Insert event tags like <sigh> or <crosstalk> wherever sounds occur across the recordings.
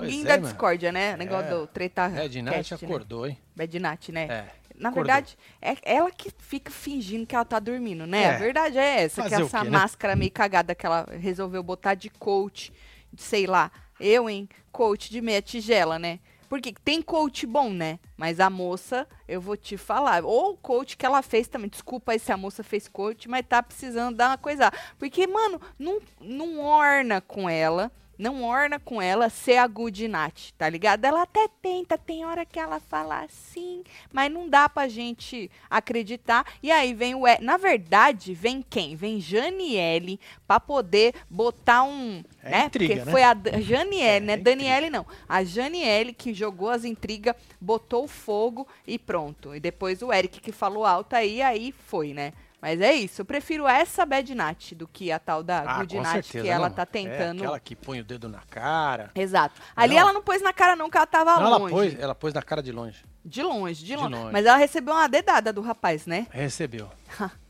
joguinho da é, mano. discórdia, né? Negócio É. do treta Red Knight cast, né? acordou, hein? Bad Night, né? É. Na acordou. verdade, é ela que fica fingindo que ela tá dormindo, né? É. A verdade é essa, que Fazer o essa quê, né? máscara meio cagada que ela resolveu botar de coach, de sei lá, eu, hein, coach de meia tigela, né? Porque tem coach bom, né? Mas a moça, eu vou te falar. Ou o coach que ela fez também. Desculpa aí se a moça fez coach, mas tá precisando dar uma coisa. Porque, mano, não, não orna com ela. Não orna com ela ser a Good Nat, tá ligado? Ela até tenta, tem hora que ela fala assim, mas não dá pra gente acreditar. E aí vem o. Na verdade, vem quem? Vem Janiele pra poder botar um. É né? intriga, Porque né? foi a Janiele, É, né? é Daniele não. A Janiele que jogou as intrigas, botou o fogo e pronto. E depois o Eric que falou alto aí, aí foi, né? Mas é isso, eu prefiro essa Bad Nat do que a tal da Ah, Good Nat que ela não. tá É, tentando. aquela que põe o dedo na cara. Exato. Ali Não. ela não pôs na cara não, que ela tava Não, ela longe. pôs, ela pôs na cara de longe. De longe, de De longe. longe. Mas ela recebeu uma dedada do rapaz, né? Recebeu. <laughs>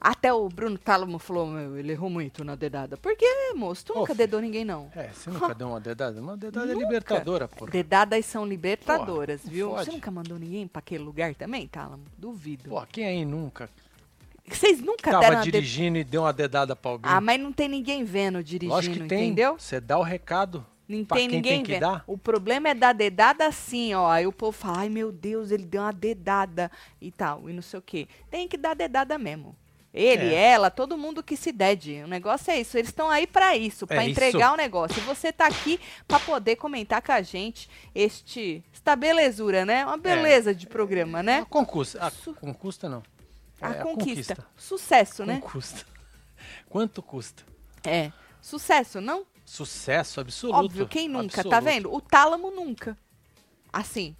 Até o Bruno Tálamo falou, meu, ele errou muito na dedada. Por que, moço? Tu nunca filho. dedou ninguém, não. É, você nunca <laughs> deu uma dedada? Uma dedada é Nunca. libertadora, pô. Dedadas são libertadoras, Porra, viu? não Você fode. nunca mandou ninguém pra aquele lugar também, Tálamo? Duvido. Pô, quem aí nunca Vocês nunca tava deram dirigindo e deu uma dedada pra alguém? Ah, mas não tem ninguém vendo dirigindo, Lógico que tem. entendeu? Você dá o recado. Não tem quem ninguém tem que vendo. dar. O problema é dar dedada assim, ó. Aí o povo fala, ai meu Deus, ele deu uma dedada e tal, e não sei o quê. Tem que dar dedada mesmo. Ele, É. ela, todo mundo que se dede. O negócio é isso. Eles estão aí pra isso, pra É entregar o negócio. E você tá aqui pra poder comentar com a gente este esta belezura, né? Uma beleza de programa, né? A concusta. A Su- concusta não. A É, conquista. Sucesso, né? Concusta. <laughs> Quanto custa? É. Sucesso, não? Sucesso absoluto. Óbvio, quem nunca, tá absoluto. vendo? O tálamo nunca. Assim,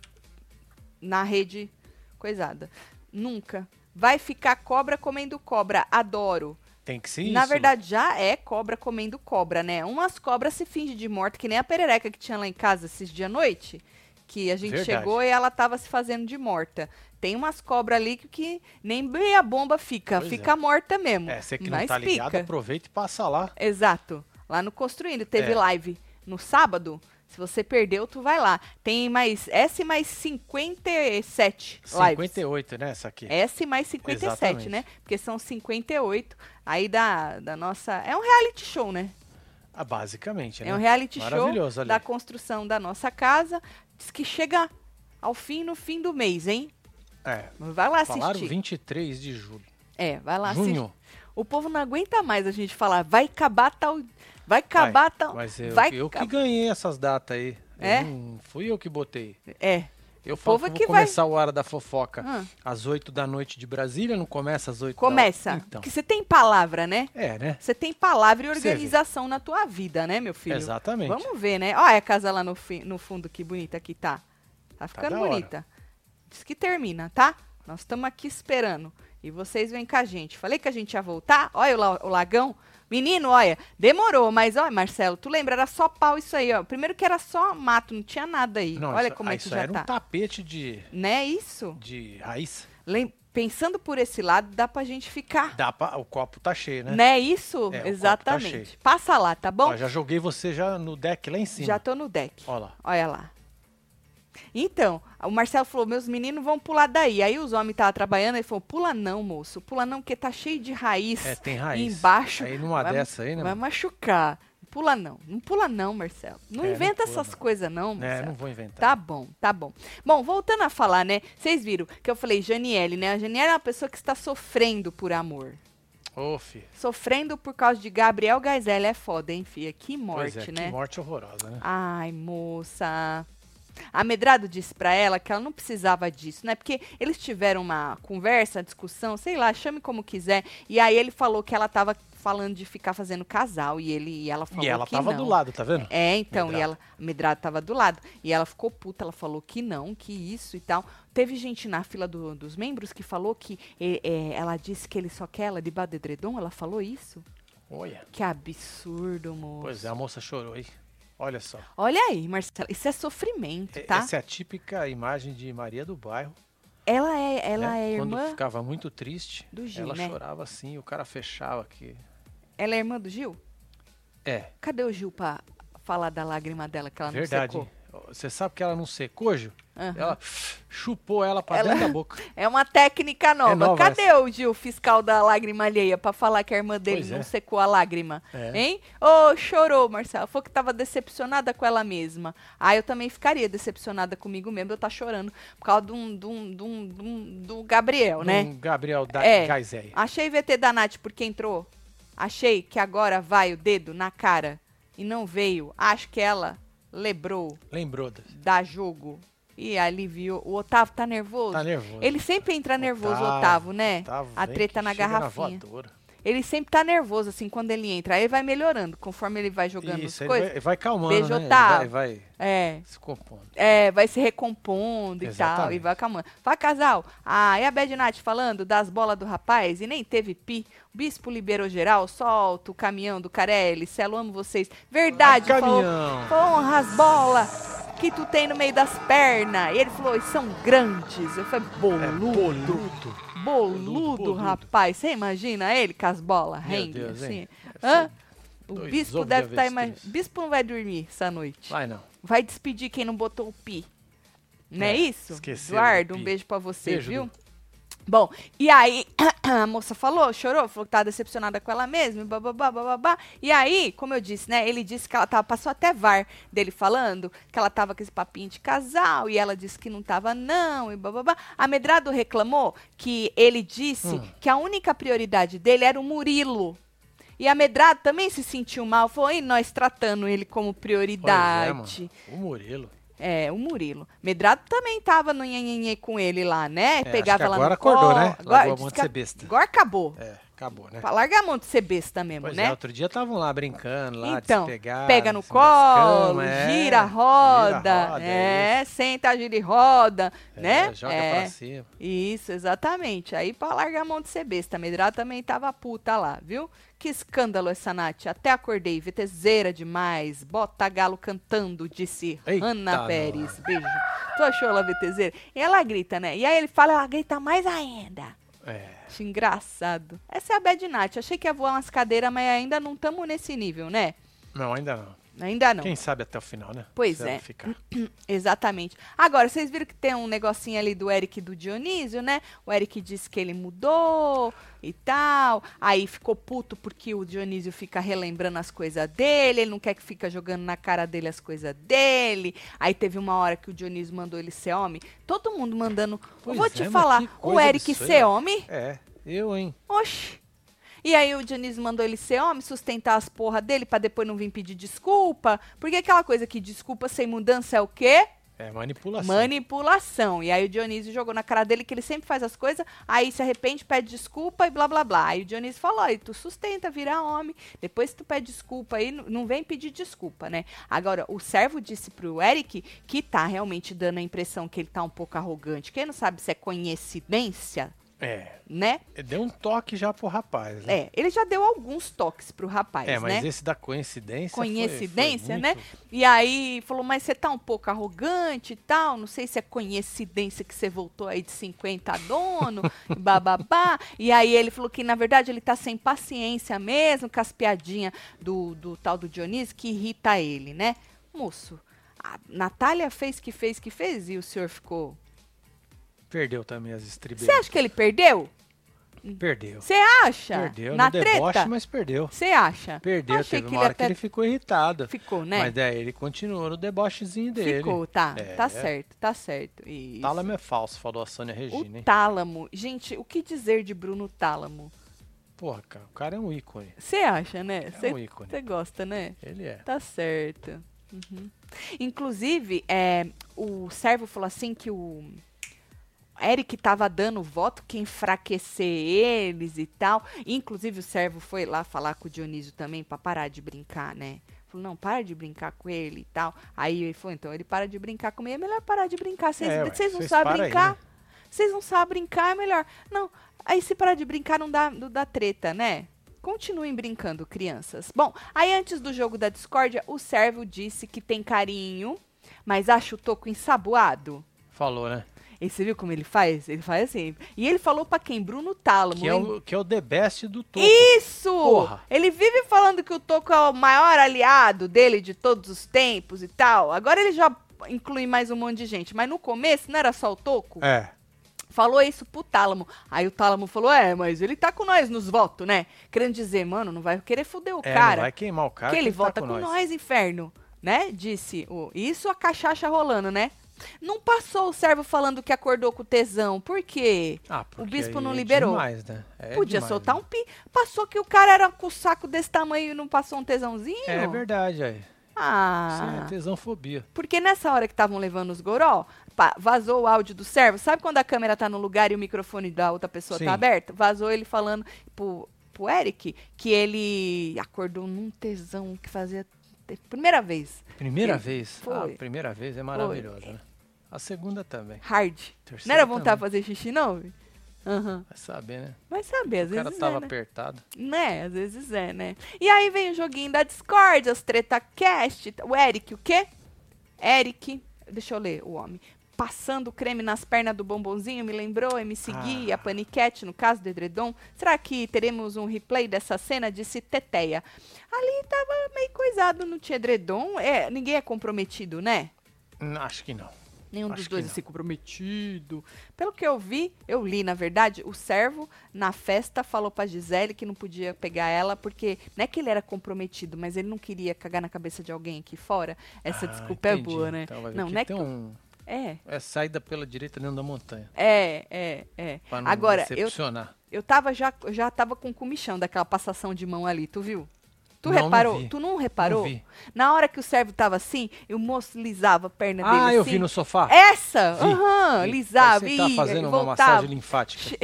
na rede coisada. Nunca. Vai ficar cobra comendo cobra. Adoro. Tem que ser isso. Na verdade, já é cobra comendo cobra, né? Umas cobras se fingem de morta, que nem a perereca que tinha lá em casa esses dias à noite. Que a gente Verdade. chegou e ela tava se fazendo de morta. Tem umas cobras ali que, que nem meia bomba fica. Pois fica morta mesmo. É, você que mas não tá ligado, fica. aproveita e passa lá. Exato. Lá no Construindo. Teve É. live no sábado. Se você perdeu, tu vai lá. Tem mais S mais 57 lives. 58, né, essa aqui. S mais 57, Exatamente. né? Porque são 58 aí da, da nossa... É um reality show, né? Ah, basicamente, né? É um reality show ali. da construção da nossa casa. Diz que chega ao fim no fim do mês, hein? É, Vai lá falaram assistir. 23 de julho. É, vai lá assistir. Junho. O povo não aguenta mais a gente falar, vai acabar tal... Vai acabar tal... Mas eu, vai eu que ganhei essas datas aí. Eu É? não fui eu que botei. É. Eu povo falo é que que vou vai- começar o Hora da Fofoca Ah. às 8 da noite de Brasília, não começa às 8 Começa. da Então. Porque você tem palavra, né? É, né? Você tem palavra e organização na tua vida, né, meu filho? Exatamente. Vamos ver, né? Olha a casa lá no, fi- no fundo, que bonita que tá. Tá ficando da hora. Diz que termina, tá? Nós estamos aqui esperando. E vocês vêm com a gente. Falei que a gente ia voltar. Olha o, la- o lagão. Menino, olha, demorou, mas olha, Marcelo, tu lembra, era só pau isso aí, ó. Primeiro que era só mato, não tinha nada aí. Não, olha isso, como é que isso já era tá. um tapete de, Né, isso? de raiz. Lem- Pensando por esse lado, dá pra gente ficar. Dá pra, o copo tá cheio, né? Né, isso? É, o copo tá Exatamente. cheio. Passa lá, tá bom? Ó, já joguei você já no deck lá em cima. Já tô no deck. Olha lá. Olha lá. Então, o Marcelo falou: meus meninos vão pular daí. Aí os homens estavam trabalhando, ele falou: pula não, moço. Pula não, porque tá cheio de raiz. É, tem raiz. Embaixo. Aí numa vai- dessa aí, né? Vai machucar. Pula não. Não pula não, Marcelo. Não É, não inventa pula, essas não. coisas não, É, Marcelo. não vou inventar. Tá bom, tá bom. Bom, voltando a falar, né? Vocês viram que eu falei Janiele, né? A Janiele é uma pessoa que está sofrendo por amor. Ô, fi. Sofrendo por causa de Gabriel Gaizelli. É foda, hein, filha? Que morte, pois é, né? que morte horrorosa, né? Ai, moça. A Medrado disse pra ela que ela não precisava disso, né? Porque eles tiveram uma conversa, discussão, sei lá, chame como quiser. E aí ele falou que ela tava falando de ficar fazendo casal e ele e ela falou E ela que tava não. do lado, tá vendo? É, então, e Medrado. ela, a Medrado tava do lado. E ela ficou puta, ela falou que não, que isso e tal. Teve gente na fila do- dos membros que falou que eh, eh, ela disse que ele só quer ela debaixo do edredom, ela falou isso? Olha. Que absurdo, moço. Pois é, a moça chorou aí. Olha só. Olha aí, Marcela, isso é sofrimento, tá? Essa é a típica imagem de Maria do Bairro. Ela é, ela né? é Quando irmã. ficava muito triste, do Gil, ela né? chorava assim, o cara fechava aqui. Ela é irmã do Gil? É, Cadê o Gil pra falar da lágrima dela que ela Verdade. não secou. Você sabe que ela não secou, Gil? Aham. Ela chupou ela pra Ela- dentro da boca. <laughs> É uma técnica nova. nova Cadê o Gil, fiscal da lágrima alheia, pra falar que a irmã dele Pois não é. secou a lágrima? É. Hein? Ô, chorou, Marcela. Falou que tava decepcionada com ela mesma. Ah, eu também ficaria decepcionada comigo mesmo. Eu tá chorando por causa de um- de um- do Gabriel, né? Um Gabriel da É. Gaizéia. Achei VT da Nath porque entrou. Achei que agora vai o dedo na cara e não veio. Acho que ela Lembrou? da- da jogo e aliviou. O Otávio tá nervoso? Tá nervoso. Ele sempre entra nervoso, Otávio, Otávio, né? Otávio a treta na garrafinha. voadora. Ele sempre tá nervoso, assim, quando ele entra. Aí vai melhorando, conforme ele vai jogando Isso, as ele coisas. vai, vai calmando, Beijo, né? Ele vai, vai É, se compondo. é, vai se recompondo e tal, e Exatamente. vai acalmando. Fala, casal. Ah, e a Bad Night falando das bolas do rapaz e nem teve pi. O bispo liberou geral, solta o caminhão do Carelli. Celo, amo vocês. Verdade, falou. Caminhão. Honra as bolas que tu tem no meio das pernas. E ele falou, "E são grandes. Eu falei, É, boludo. Boludo. Boludo, rapaz. Você imagina ele com as bolas rende assim? Hã? O dois bispo deve estar imaginando. Bispo não vai dormir essa noite. Vai não. Vai despedir quem não botou o pi. Não é, É, isso? esqueceram Eduardo, do um beijo pra você, Beijo, viu? Du. Bom, e aí <clears throat> a moça falou, chorou, falou que tava decepcionada com ela mesma, e bababá, bababá. E aí, como eu disse, né, ele disse que ela tava, passou até VAR dele falando que ela tava com esse papinho de casal, e ela disse que não tava não, e bababá. A Medrado reclamou que ele disse Hum. que a única prioridade dele era o Murilo. E a Medrado também se sentiu mal, falou, e nós tratando ele como é, prioridade. mano. O Murilo. É, o Murilo. Medrado também tava no nhenhenhê com ele lá, né? É, Pegava ela agora no acordou, colo. né? Agora, Largou a diz mão de ser a- besta. agora acabou. É, acabou, né? Pra largar a mão de ser besta mesmo, Pois né? é, outro dia estavam lá brincando, lá, então, de se pegar. pega no das colo, camas, é, gira, roda, gira, roda, é, senta, gira e roda, isso. né? É, joga é. pra cima. Isso, exatamente. Aí pra largar a mão de ser besta. A Medrado também tava puta lá, viu? Que escândalo essa Nath. Até acordei, VTZera demais. Bota galo cantando, disse Eita, Ana Pérez. Beijo. Tu achou ela VTZera? E ela grita, né? E aí ele fala, ela grita mais ainda. É. Acho engraçado. Essa é a Bad Nath. Achei que ia voar umas cadeiras, mas ainda não estamos nesse nível, né? Não, ainda não. Ainda não. Quem sabe até o final, né? Pois Se é. Ficar. <clears throat> Exatamente. Agora, vocês viram que tem um negocinho ali do Eric e do Dionísio, né? O Eric disse que ele mudou e tal. Aí ficou puto porque o Dionísio fica relembrando as coisas dele. Ele não quer que fica jogando na cara dele as coisas dele. Aí teve uma hora que o Dionísio mandou ele ser homem. Todo mundo mandando. Pois vou é, te falar, o Eric ser homem. É, eu, hein? Oxi. E aí o Dionísio mandou ele ser homem, sustentar as porra dele pra depois não vir pedir desculpa. Porque aquela coisa que desculpa sem mudança é o quê? É manipulação. Manipulação. E aí o Dionísio jogou na cara dele que ele sempre faz as coisas, aí se arrepende, pede desculpa e blá blá blá. Aí o Dionísio falou: "Aí tu sustenta, vira homem, depois tu pede desculpa aí, não vem pedir desculpa, né?" Agora, o servo disse pro Eric que tá realmente dando a impressão que ele tá um pouco arrogante. Quem não sabe se é coincidência, É. né? Deu um toque já pro rapaz, né? É, ele já deu alguns toques pro rapaz, É, mas né? esse da coincidência. foi- Coincidência, foi né? muito- E aí falou, mas você tá um pouco arrogante e tal, não sei se é coincidência que você voltou aí de 50 a dono, <laughs> bababá. E aí ele falou que, na verdade, ele tá sem paciência mesmo com as piadinhas do, do tal do Dionísio que irrita ele, né? Moço, a Natália fez que fez que fez e o senhor ficou... Perdeu também as Você estribeiras. acha que ele perdeu? Perdeu. Você acha? Perdeu Na no deboche, treta? mas perdeu. Você acha? Perdeu, Achei teve que uma ele hora que até ele ficou irritado. ficou, né? Mas daí ele continuou no debochezinho dele. Ficou, tá. É. Tá certo, tá certo. Isso. Tálamo é falso, falou a Sônia O Regina, hein? Tálamo. Gente, o que dizer de Bruno Tálamo? Porra, cara, o cara é um ícone. Você acha, né? É Você um ícone. gosta, né? Ele é. Tá certo. Uhum. Inclusive, é, o servo falou assim que o Eric tava dando voto que enfraquecer eles e tal. Inclusive, o servo foi lá falar com o Dionísio também pra parar de brincar, né? Falou, não, para de brincar com ele e tal. Aí ele falou, então ele para de brincar comigo, é melhor parar de brincar. Vocês É, vocês não sabem para aí, brincar? né? Vocês não sabem brincar, é melhor. Não, aí se parar de brincar não dá, não dá treta, né? Continuem brincando, crianças. Bom, aí antes do jogo da discórdia, o servo disse que tem carinho, mas acha o toco ensaboado. Falou, né? E você viu como ele faz? Ele faz assim. E ele falou pra quem? Bruno Tálamo. Que é, o, que é o The Best do topo. Isso! Porra. Ele vive falando que o Toco é o maior aliado dele de todos os tempos e tal. Agora ele já inclui mais um monte de gente. Mas no começo não era só o Toco? É. Falou isso pro Tálamo. Aí o Tálamo falou: É, mas ele tá com nós nos votos, né? Querendo dizer, mano, não vai querer foder o É, cara. não vai queimar o cara. que ele tá vota com, nós. inferno. Né? Disse o. Isso a cachaça rolando, né? Não passou o servo falando que acordou com tesão. Por quê? Ah, porque bispo não é liberou. Demais, né? É Podia demais, soltar né? um pi. Passou que o cara era com o saco desse tamanho e não passou um tesãozinho? É verdade, aí. Sim, Ah. é tesãofobia. Porque nessa hora que estavam levando os goró, pá, vazou o áudio do servo. Sabe quando a câmera tá no lugar e o microfone da outra pessoa Sim. tá aberto? Vazou ele falando pro, pro Eric que ele acordou num tesão que fazia. Primeira vez. Primeira Ele- vez? foi. Ah, primeira vez é maravilhosa, né? A segunda também. Hard. Terceira Não era vontade de fazer xixi, não? Aham. Vai saber, né? Vai saber, às O cara vezes tava é, né? apertado. Né, às vezes é, né? E aí vem o joguinho da Discord, as treta cast. O Eric, o quê? Eric, deixa eu ler o homem. Passando creme nas pernas do bombonzinho, me lembrou MC Gui, Ah. a Paniquete, no caso do Edredom. Será que teremos um replay dessa cena? Disse Teteia. Ali tava meio coisado, não tinha Edredom. É, ninguém é comprometido, né? Hum, Acho que não. Nenhum Acho dos dois assim comprometido. Pelo que eu vi, eu li, na verdade, o servo na festa falou pra Gisele que não podia pegar ela porque não é que ele era comprometido, mas ele não queria cagar na cabeça de alguém aqui fora. Essa Ah, desculpa é entendi. boa, né? Então não, não é que um... é, É saída pela direita dentro da montanha. é, é, é. Pra não Agora, eu, decepcionar. eu tava já, eu já tava com comichão daquela passação de mão ali, tu viu? Tu Não, não reparou? vi. tu não reparou? Não. Na hora que o servo tava assim, o moço lisava a perna dele Ah, eu assim. vi no sofá. Essa! Aham, vi. lisava, que ia, tá fazendo uma voltava. massagem linfática.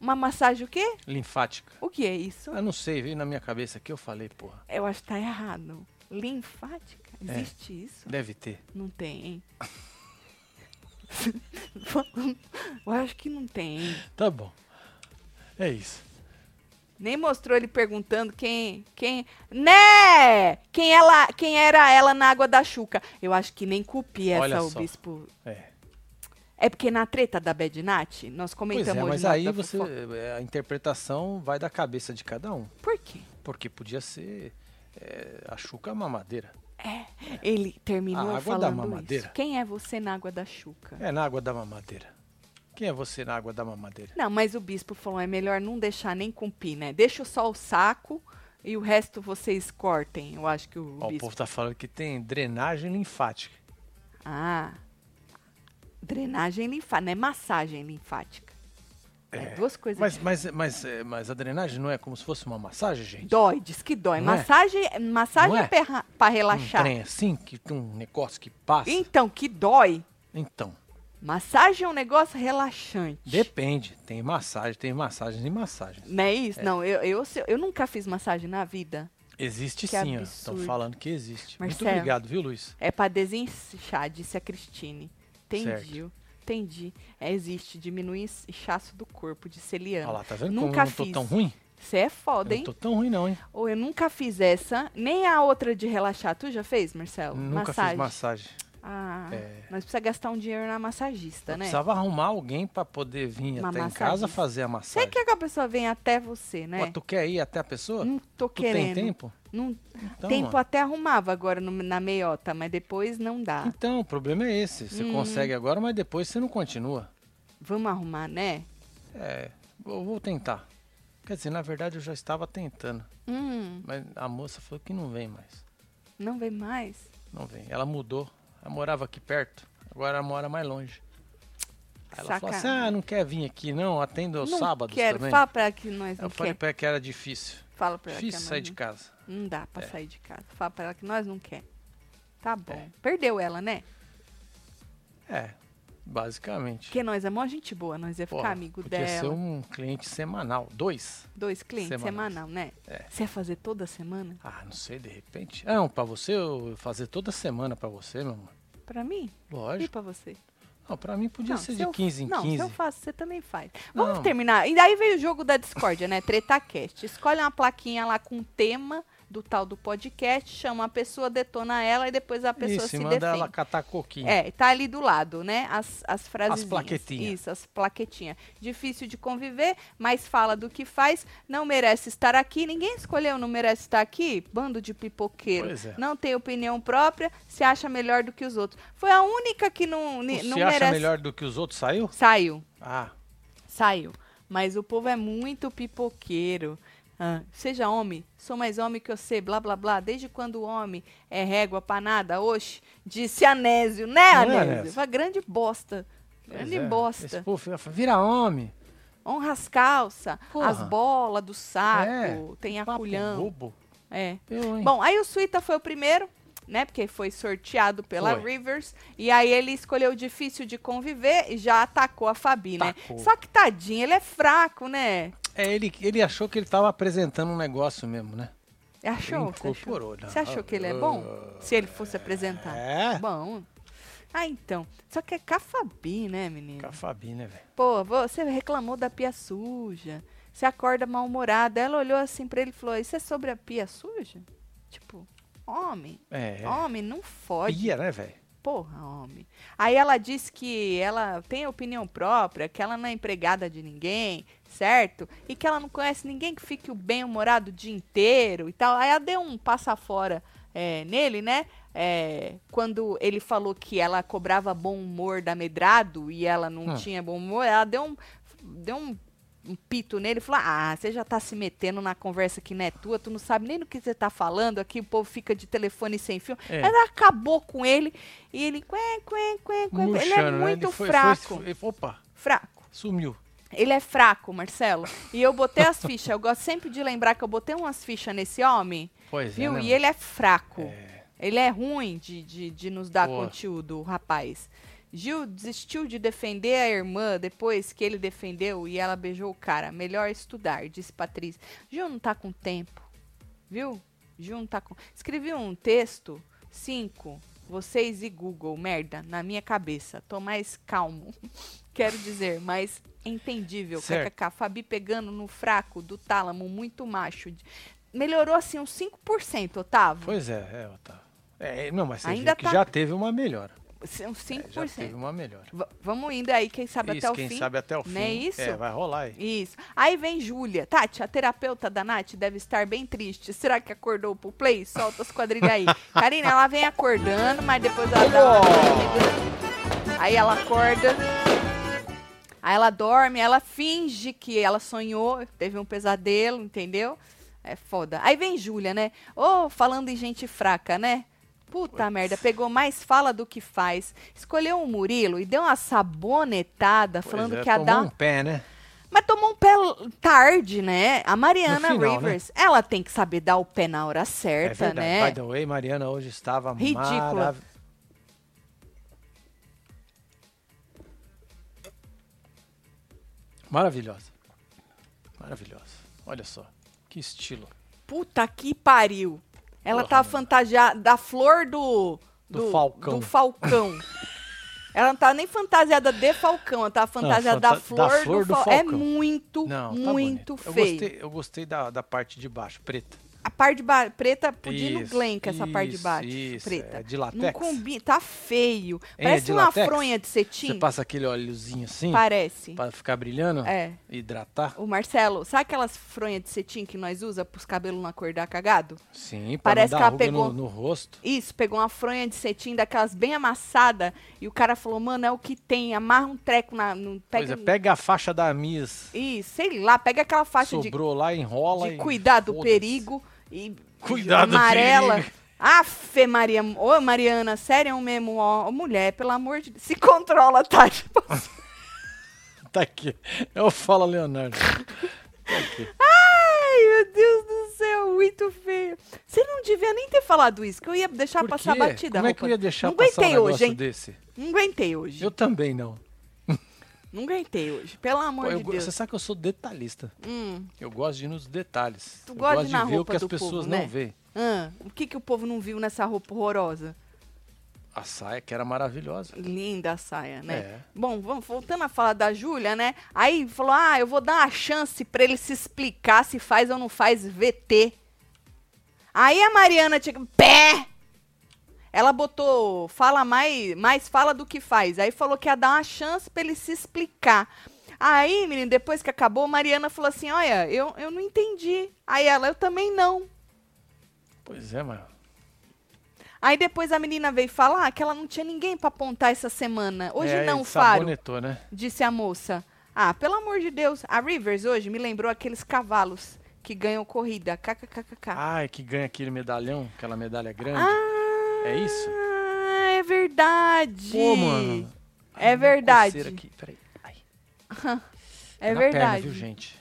Uma massagem o quê? Linfática. O que é isso? Eu não sei, veio na minha cabeça aqui, eu falei, porra. Eu acho que tá errado. Linfática? É. Existe isso? Deve ter. Não tem, hein? <laughs> Eu acho que não tem, hein? Tá bom. É isso. Nem mostrou ele perguntando quem. Quem. Né! Quem, ela, quem era ela na água da Chuca. Eu acho que nem cupi essa Olha o bispo. É. É porque na treta da Bad Nat, nós Pois comentamos é, hoje mas aí da você. é, A interpretação vai da cabeça de cada um. Por quê? Porque podia ser. é, a Chuca mamadeira. Ele terminou A água da falando mamadeira. isso. Quem é você na água da Chuca? É na água da mamadeira. Quem é você na água da mamadeira? Não, mas o bispo falou, é melhor não deixar nem cumprir, né? Deixa só o saco e o resto vocês cortem. Eu acho que o Ó, o bispo... povo tá falando que tem drenagem linfática. Ah, drenagem linfática, não é massagem linfática. É, É, duas coisas Mas, mas, mas, é, mas a drenagem não é como se fosse uma massagem, gente? Dói, diz que dói. Não é? massagem massagem Não é, é? pra, pra Um relaxar. trem assim, que tem um negócio que passa. Então, que dói. Então, Massagem é um negócio relaxante. depende. Tem massagem, tem massagens e massagens. Não é isso? Não, eu, eu, eu nunca fiz massagem na vida. Existe Que sim, ó. Estão falando que existe. Muito Marcelo. obrigado, viu, Luiz? É pra desinchar, disse a Cristine. Entendi. Certo. Entendi. É, existe, diminui o inchaço do corpo, disse Eliana. Olha lá, tá vendo Nunca como eu não tô fiz. tão ruim? Você é Eu foda, não hein? tô tão ruim não, hein? Ou eu nunca fiz essa, nem a outra de relaxar. Tu já fez, Marcelo? Nunca massagem. fiz massagem. Ah, É. nós precisamos gastar um dinheiro na massagista, Eu né? precisava arrumar alguém pra poder vir Uma até em casa massagista. fazer a Você massagem. quer que a pessoa venha até você, né? Pô, tu quer ir até a pessoa? Não tô tu querendo. tem tempo? Não, Então, tempo mano. até arrumava agora no- na meiota, mas depois não dá. Então, o problema é esse. Você Hum. consegue agora, mas depois você não continua. Vamos arrumar, né? É, vou, vou tentar. Quer dizer, na verdade eu já estava tentando. Hum, Mas a moça falou que não vem mais. não vem mais. Não vem. Ela mudou. Ela morava aqui perto. Agora ela mora mais longe. Aí ela falou assim: ah, não quer vir aqui não? Atendo aos não sábados quero. também. Fala pra ela que nós não Eu falei quer. pra ela que era difícil. Fala pra ela Difícil que sair de não- casa. Não dá pra É. sair de casa. Fala pra ela que nós não quer. Tá bom. É. Perdeu ela, né? É, basicamente. Porque nós é mó gente boa, nós ia ficar Porra, amigo podia dela. ser um cliente semanal. Dois? Dois clientes Semanais. semanal, né? É. Você ia fazer toda semana? Ah, não sei, de repente. Ah, Não, pra você eu fazer toda semana pra você, meu amor. Pra mim? E Lógico. pra você? Não, pra mim podia Não, ser se de eu- 15 em não, 15. se eu faço, você também faz. Vamos Não. terminar. E daí veio o jogo da discórdia, né? TretaCast. Escolhe uma plaquinha lá com tema do tal do podcast, chama a pessoa, detona ela e depois a pessoa Isso, se manda defende. ela catar coquinho. É, tá ali do lado, né? As, as frases. plaquetinhas. Isso, as plaquetinhas. Difícil de conviver, mas fala do que faz, não merece estar aqui. Ninguém escolheu, não merece estar aqui? Bando de pipoqueiro. Pois é. Não tem opinião própria, se acha melhor do que os outros. Foi a única que não, ni- Você não acha merece. melhor do que os outros? Saiu? Saiu, Ah, saiu. Mas o povo é muito pipoqueiro. Ah, seja homem, sou mais homem que você, blá blá blá. Desde quando o homem é régua pra nada, oxe, disse Anésio, né, é, Anésio? Anésio? Foi grande bosta. Grande é. bosta. Esse povo vira homem. Honra as calças, as bolas do saco, É, tem a Papo culhão. bobo. É. Eu? Bom, aí o Suíta foi o primeiro, né? Porque foi sorteado pela Foi. Rivers. E aí ele escolheu o difícil de conviver e já atacou a Fabi, né? Tacou. Só que tadinho, ele é fraco, né? É, ele, ele achou que ele tava apresentando um negócio mesmo, né? Achou? Você achou? Você achou que ele é bom? Se ele fosse apresentar? É. Bom. Ah, então. Só que é com a Fabi, né, menino? Com a Fabi, né, velho? Pô, você reclamou da pia suja. Você acorda mal-humorada. Ela olhou assim pra ele e falou: Isso é sobre a pia suja? Tipo, homem. É. Homem, não fode. Pia, né, velho? Porra, homem. Aí ela disse que ela tem opinião própria, que ela não é empregada de ninguém, certo? E que ela não conhece ninguém que fique o bem-humorado o dia inteiro e tal. Aí ela deu um passa fora é, nele, né? É, quando ele falou que ela cobrava bom humor da Medrado e ela não Hum. tinha bom humor, ela deu um, deu um, um pito nele e falou: Ah, você já tá se metendo na conversa que não é tua, tu não sabe nem do que você tá falando, aqui o povo fica de telefone sem fio. É. Ela acabou com ele e ele, quen, quen, quen, quen. ele é Murchando, né? muito Ele foi- fraco. foi- foi- opa, Fraco. sumiu. Ele é fraco, Marcelo. E eu botei as <laughs> fichas. Eu gosto sempre de lembrar que eu botei umas fichas nesse homem, Pois é, viu? né, e ele é fraco. É. Ele é ruim de, de, de nos dar Pô. conteúdo, o rapaz. Gil desistiu de defender a irmã depois que ele defendeu e ela beijou o cara. Melhor estudar, disse Patrícia. Gil não tá com tempo, viu? Gil não tá com. Escrevi um texto, cinco, vocês e Google, merda, na minha cabeça. Tô mais calmo. <laughs> Quero dizer, mais entendível. Certo. KKK. Fabi pegando no fraco do tálamo, muito macho. Melhorou assim uns 5%, Otávio. Pois é, é, Otávio. É, não, mas você Ainda viu que tá- já teve uma melhora. Uns É, 5%. já teve uma melhora. Va- vamos indo aí, quem sabe isso, até o quem fim. sabe até o fim. Não é isso? É, vai rolar aí. Isso. Aí vem Júlia. Tati, a terapeuta da Nath deve estar bem triste. Será que acordou pro play? Solta as quadrilhas aí. <laughs> Karina, ela vem acordando, mas depois ela dá uma... Aí ela acorda. Aí ela dorme, ela finge que ela sonhou, teve um pesadelo, entendeu? É foda. Aí vem Júlia, né? Ô, falando em gente fraca, né? Puta merda, pegou mais fala do que faz. Escolheu um Murilo e deu uma sabonetada, Pois falando é, que ia tomou dar. um pé, né? Mas tomou um pé tarde, né? A Mariana final, né? Rivers, ela tem que saber dar o pé na hora É certa, verdade. né? By the way, Mariana hoje estava Ridícula. marav- Maravilhosa. Maravilhosa. Olha só. Que estilo. Puta que pariu. Ela Porra, tava mano. fantasiada da flor do. Do Falcão. Do Falcão. <laughs> ela não tava nem fantasiada de Falcão, ela tava fantasiada da, fanta- da flor flor do, do Falcão. É Falcão. muito, Não, tá muito bonito. feio. Eu gostei, eu gostei da, da parte de baixo, preta. A parte preta no Isso, Glenn com essa parte de baixo. isso, preta. é de Não latex? combina, tá feio. É, Parece uma latex? fronha de cetim. Você passa aquele óleozinho assim, Parece. pra ficar brilhando, É. hidratar. O Marcelo, sabe aquelas fronhas de cetim que nós usa pros cabelos não acordar cagado? Sim, Parece não que ela pegou- no, no rosto. Isso, pegou uma fronha de cetim daquelas bem amassada e o cara falou, mano, é o que tem, amarra um treco na... No, Pois pega, é, pega a faixa da Miss, Isso, sei lá, pega aquela faixa de, sobrou lá, enrola de e cuidar do perigo e Cuidado do amarela. perigo. Afe Maria, ô Mariana, sério mesmo, ó, mulher, pelo amor de Deus, se controla, tá? <laughs> Tipo, Tá aqui. Eu falo, Leonardo. Tá aqui. Ai, meu Deus do céu, muito feio. Você não devia nem ter falado isso, que eu ia deixar Por passar quê? batida. Como é que eu ia deixar Não passar um negócio hoje, hein? desse? Não aguentei hoje. Eu também não. Não aguentei hoje, pelo Pô, amor eu de Deus. você sabe que eu sou detalhista. Hum, Eu gosto de ir nos detalhes. Tu eu gosta gosto de de ver o que as pessoas povo, não né? veem. ah, o que, que o povo não viu nessa roupa horrorosa? A saia que era maravilhosa. Linda a saia, né? É. Bom, vamos voltando a falar da Júlia, né? Aí falou: ah, eu vou dar uma chance pra ele se explicar se faz ou não faz VT. Aí a Mariana tinha que. Pé! Ela botou. Fala mais, mais fala do que faz. Aí falou que ia dar uma chance pra ele se explicar. Aí, menino, depois que acabou, Mariana falou assim: Olha, eu, eu não entendi. Aí ela, eu também não. Pois é, mano. Aí depois a menina veio falar que ela não tinha ninguém pra apontar essa semana. Hoje é, não, Faro, né? disse a moça. Ah, pelo amor de Deus, a Rivers hoje me lembrou aqueles cavalos que ganham corrida. KKKKK. Ai, que ganha aquele medalhão, aquela medalha grande. Ah, É isso? é verdade. Pô, mano. É Ai, uma verdade. Aqui. Peraí. Ai. <laughs> É na verdade. Perna, viu, gente?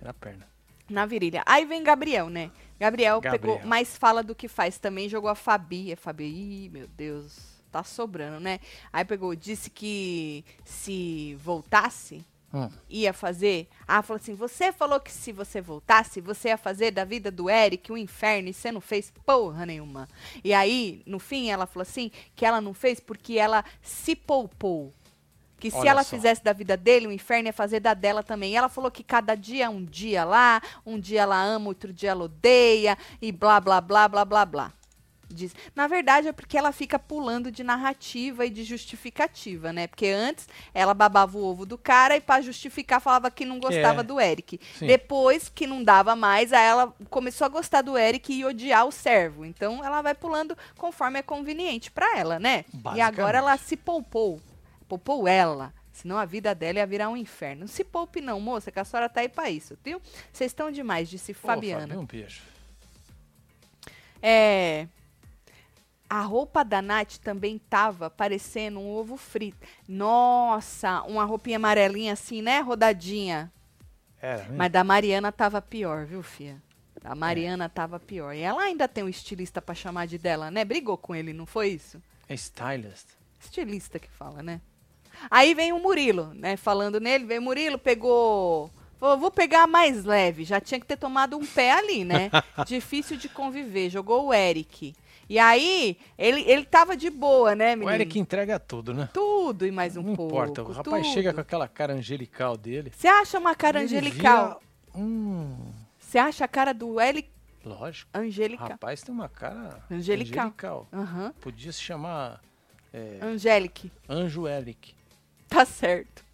É na perna. Na virilha. Aí vem Gabriel, né? Gabriel, pegou Gabriel. mais fala do que faz. Também jogou a Fabi. A Fabi, ih, meu Deus, tá sobrando, né? Aí pegou, disse que se voltasse, Hum. ia fazer. Ah, falou assim: você falou que se você voltasse, você ia fazer da vida do Eric um inferno e você não fez porra nenhuma. E aí, no fim, ela falou assim: que ela não fez porque ela se poupou. Que se Olha ela só. fizesse da vida dele, o inferno ia fazer da dela também. E ela falou que cada dia é um dia lá, um dia ela ama, outro dia ela odeia, e blá, blá, blá, blá, blá, blá. Diz. Na verdade, é porque ela fica pulando de narrativa e de justificativa, né? Porque antes ela babava o ovo do cara e pra justificar falava que não gostava É. do Eric. Sim. Depois que não dava mais, aí ela começou a gostar do Eric e odiar o servo. Então ela vai pulando conforme é conveniente pra ela, né? E agora ela se poupou. Poupou ela. Senão a vida dela ia virar um inferno. Não se poupe não, moça, que a senhora tá aí pra isso, viu? Vocês estão demais, disse Pô, Fabiana. Fabi, um beijo. É. A roupa da Nath também tava parecendo um ovo frito. Nossa, uma roupinha amarelinha assim, né? Rodadinha. Era, né? Mas da Mariana tava pior, viu, fia? A Mariana tava pior. E ela ainda tem um estilista pra chamar de dela, né? Brigou com ele, não foi isso? É stylist. Estilista que fala, né? Aí vem o Murilo, né? Falando nele, vem o Murilo, pegou. Falou, vou pegar mais leve. Já tinha que ter tomado um pé ali, né? <laughs> Difícil de conviver. Jogou o Eric. E aí, ele, ele tava de boa, né, O menino? Eric entrega tudo, né? Tudo e mais um não pouco. importa. O rapaz tudo. chega com aquela cara angelical dele. Você acha uma cara angelical? vira- Hum, Você acha a cara do Eric lógico. angelical? Rapaz tem uma cara Angelical. angelical. Aham. Podia se chamar é, Angelique. Anjo Eric. Tá certo.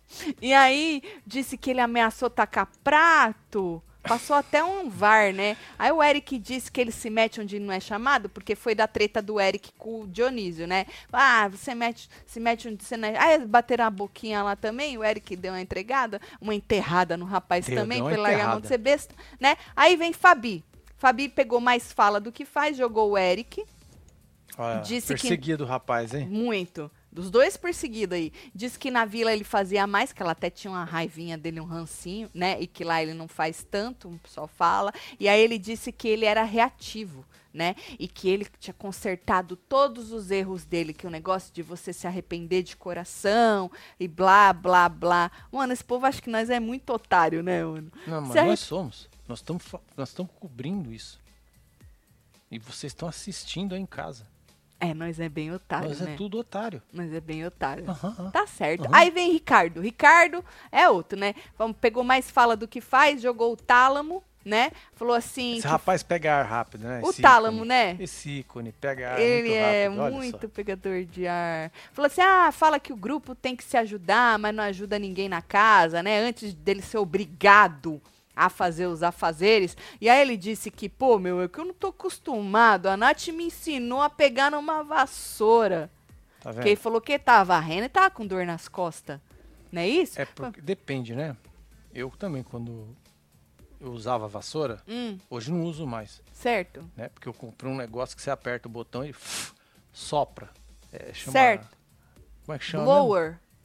E aí, disse que ele ameaçou tacar prato. Passou até um VAR, né? Aí o Eric disse que ele se mete onde não é chamado, porque foi da treta do Eric com o Dionísio, né? Ah, você mete, se mete onde você não é. Aí bateram a boquinha lá também, o Eric deu uma entregada, uma enterrada no rapaz Deu, também, ele largar a mão de ser besta, né? Aí vem Fabi. Fabi pegou mais fala do que faz, jogou o Eric. Olha, Disse que- perseguido o rapaz, hein? Muito. Dos dois perseguidos aí. Diz que na vila ele fazia mais, que ela até tinha uma raivinha dele, um rancinho, né? E que lá ele não faz tanto, só fala. E aí ele disse que ele era reativo, né? E que ele tinha consertado todos os erros dele, que o negócio de você se arrepender de coração e blá, blá, blá. Mano, esse povo acha que nós é muito otário, né, mano? Não, mas arre- nós somos. Nós estamos nós estamos cobrindo isso. E vocês estão assistindo aí em casa. É, nós é bem otário, nós né? é tudo otário. Nós é bem otário. Aham. Tá certo. Aham. Aí vem Ricardo. Ricardo é outro, né? Vamos, pegou mais fala do que faz, jogou o tálamo, né? Falou assim. Esse rapaz pega ar rápido, né? o Esse tálamo, ícone. né? Esse ícone pega ar Ele muito é rápido, muito pegador de ar. Falou assim: ah, fala que o grupo tem que se ajudar, mas não ajuda ninguém na casa, né? Antes dele ser obrigado a fazer os afazeres. E aí ele disse que, pô, meu, é que eu não tô acostumado. A Nath me ensinou a pegar numa vassoura. Tá Porque ele vendo? falou que tava varrendo e tava com dor nas costas. Não é isso? É porque depende, né? Eu também, quando eu usava vassoura, Hum, hoje não uso mais, certo. né? Porque eu comprei um negócio que você aperta o botão e sopra. É, chama- Certo. Como é que chama? mesmo?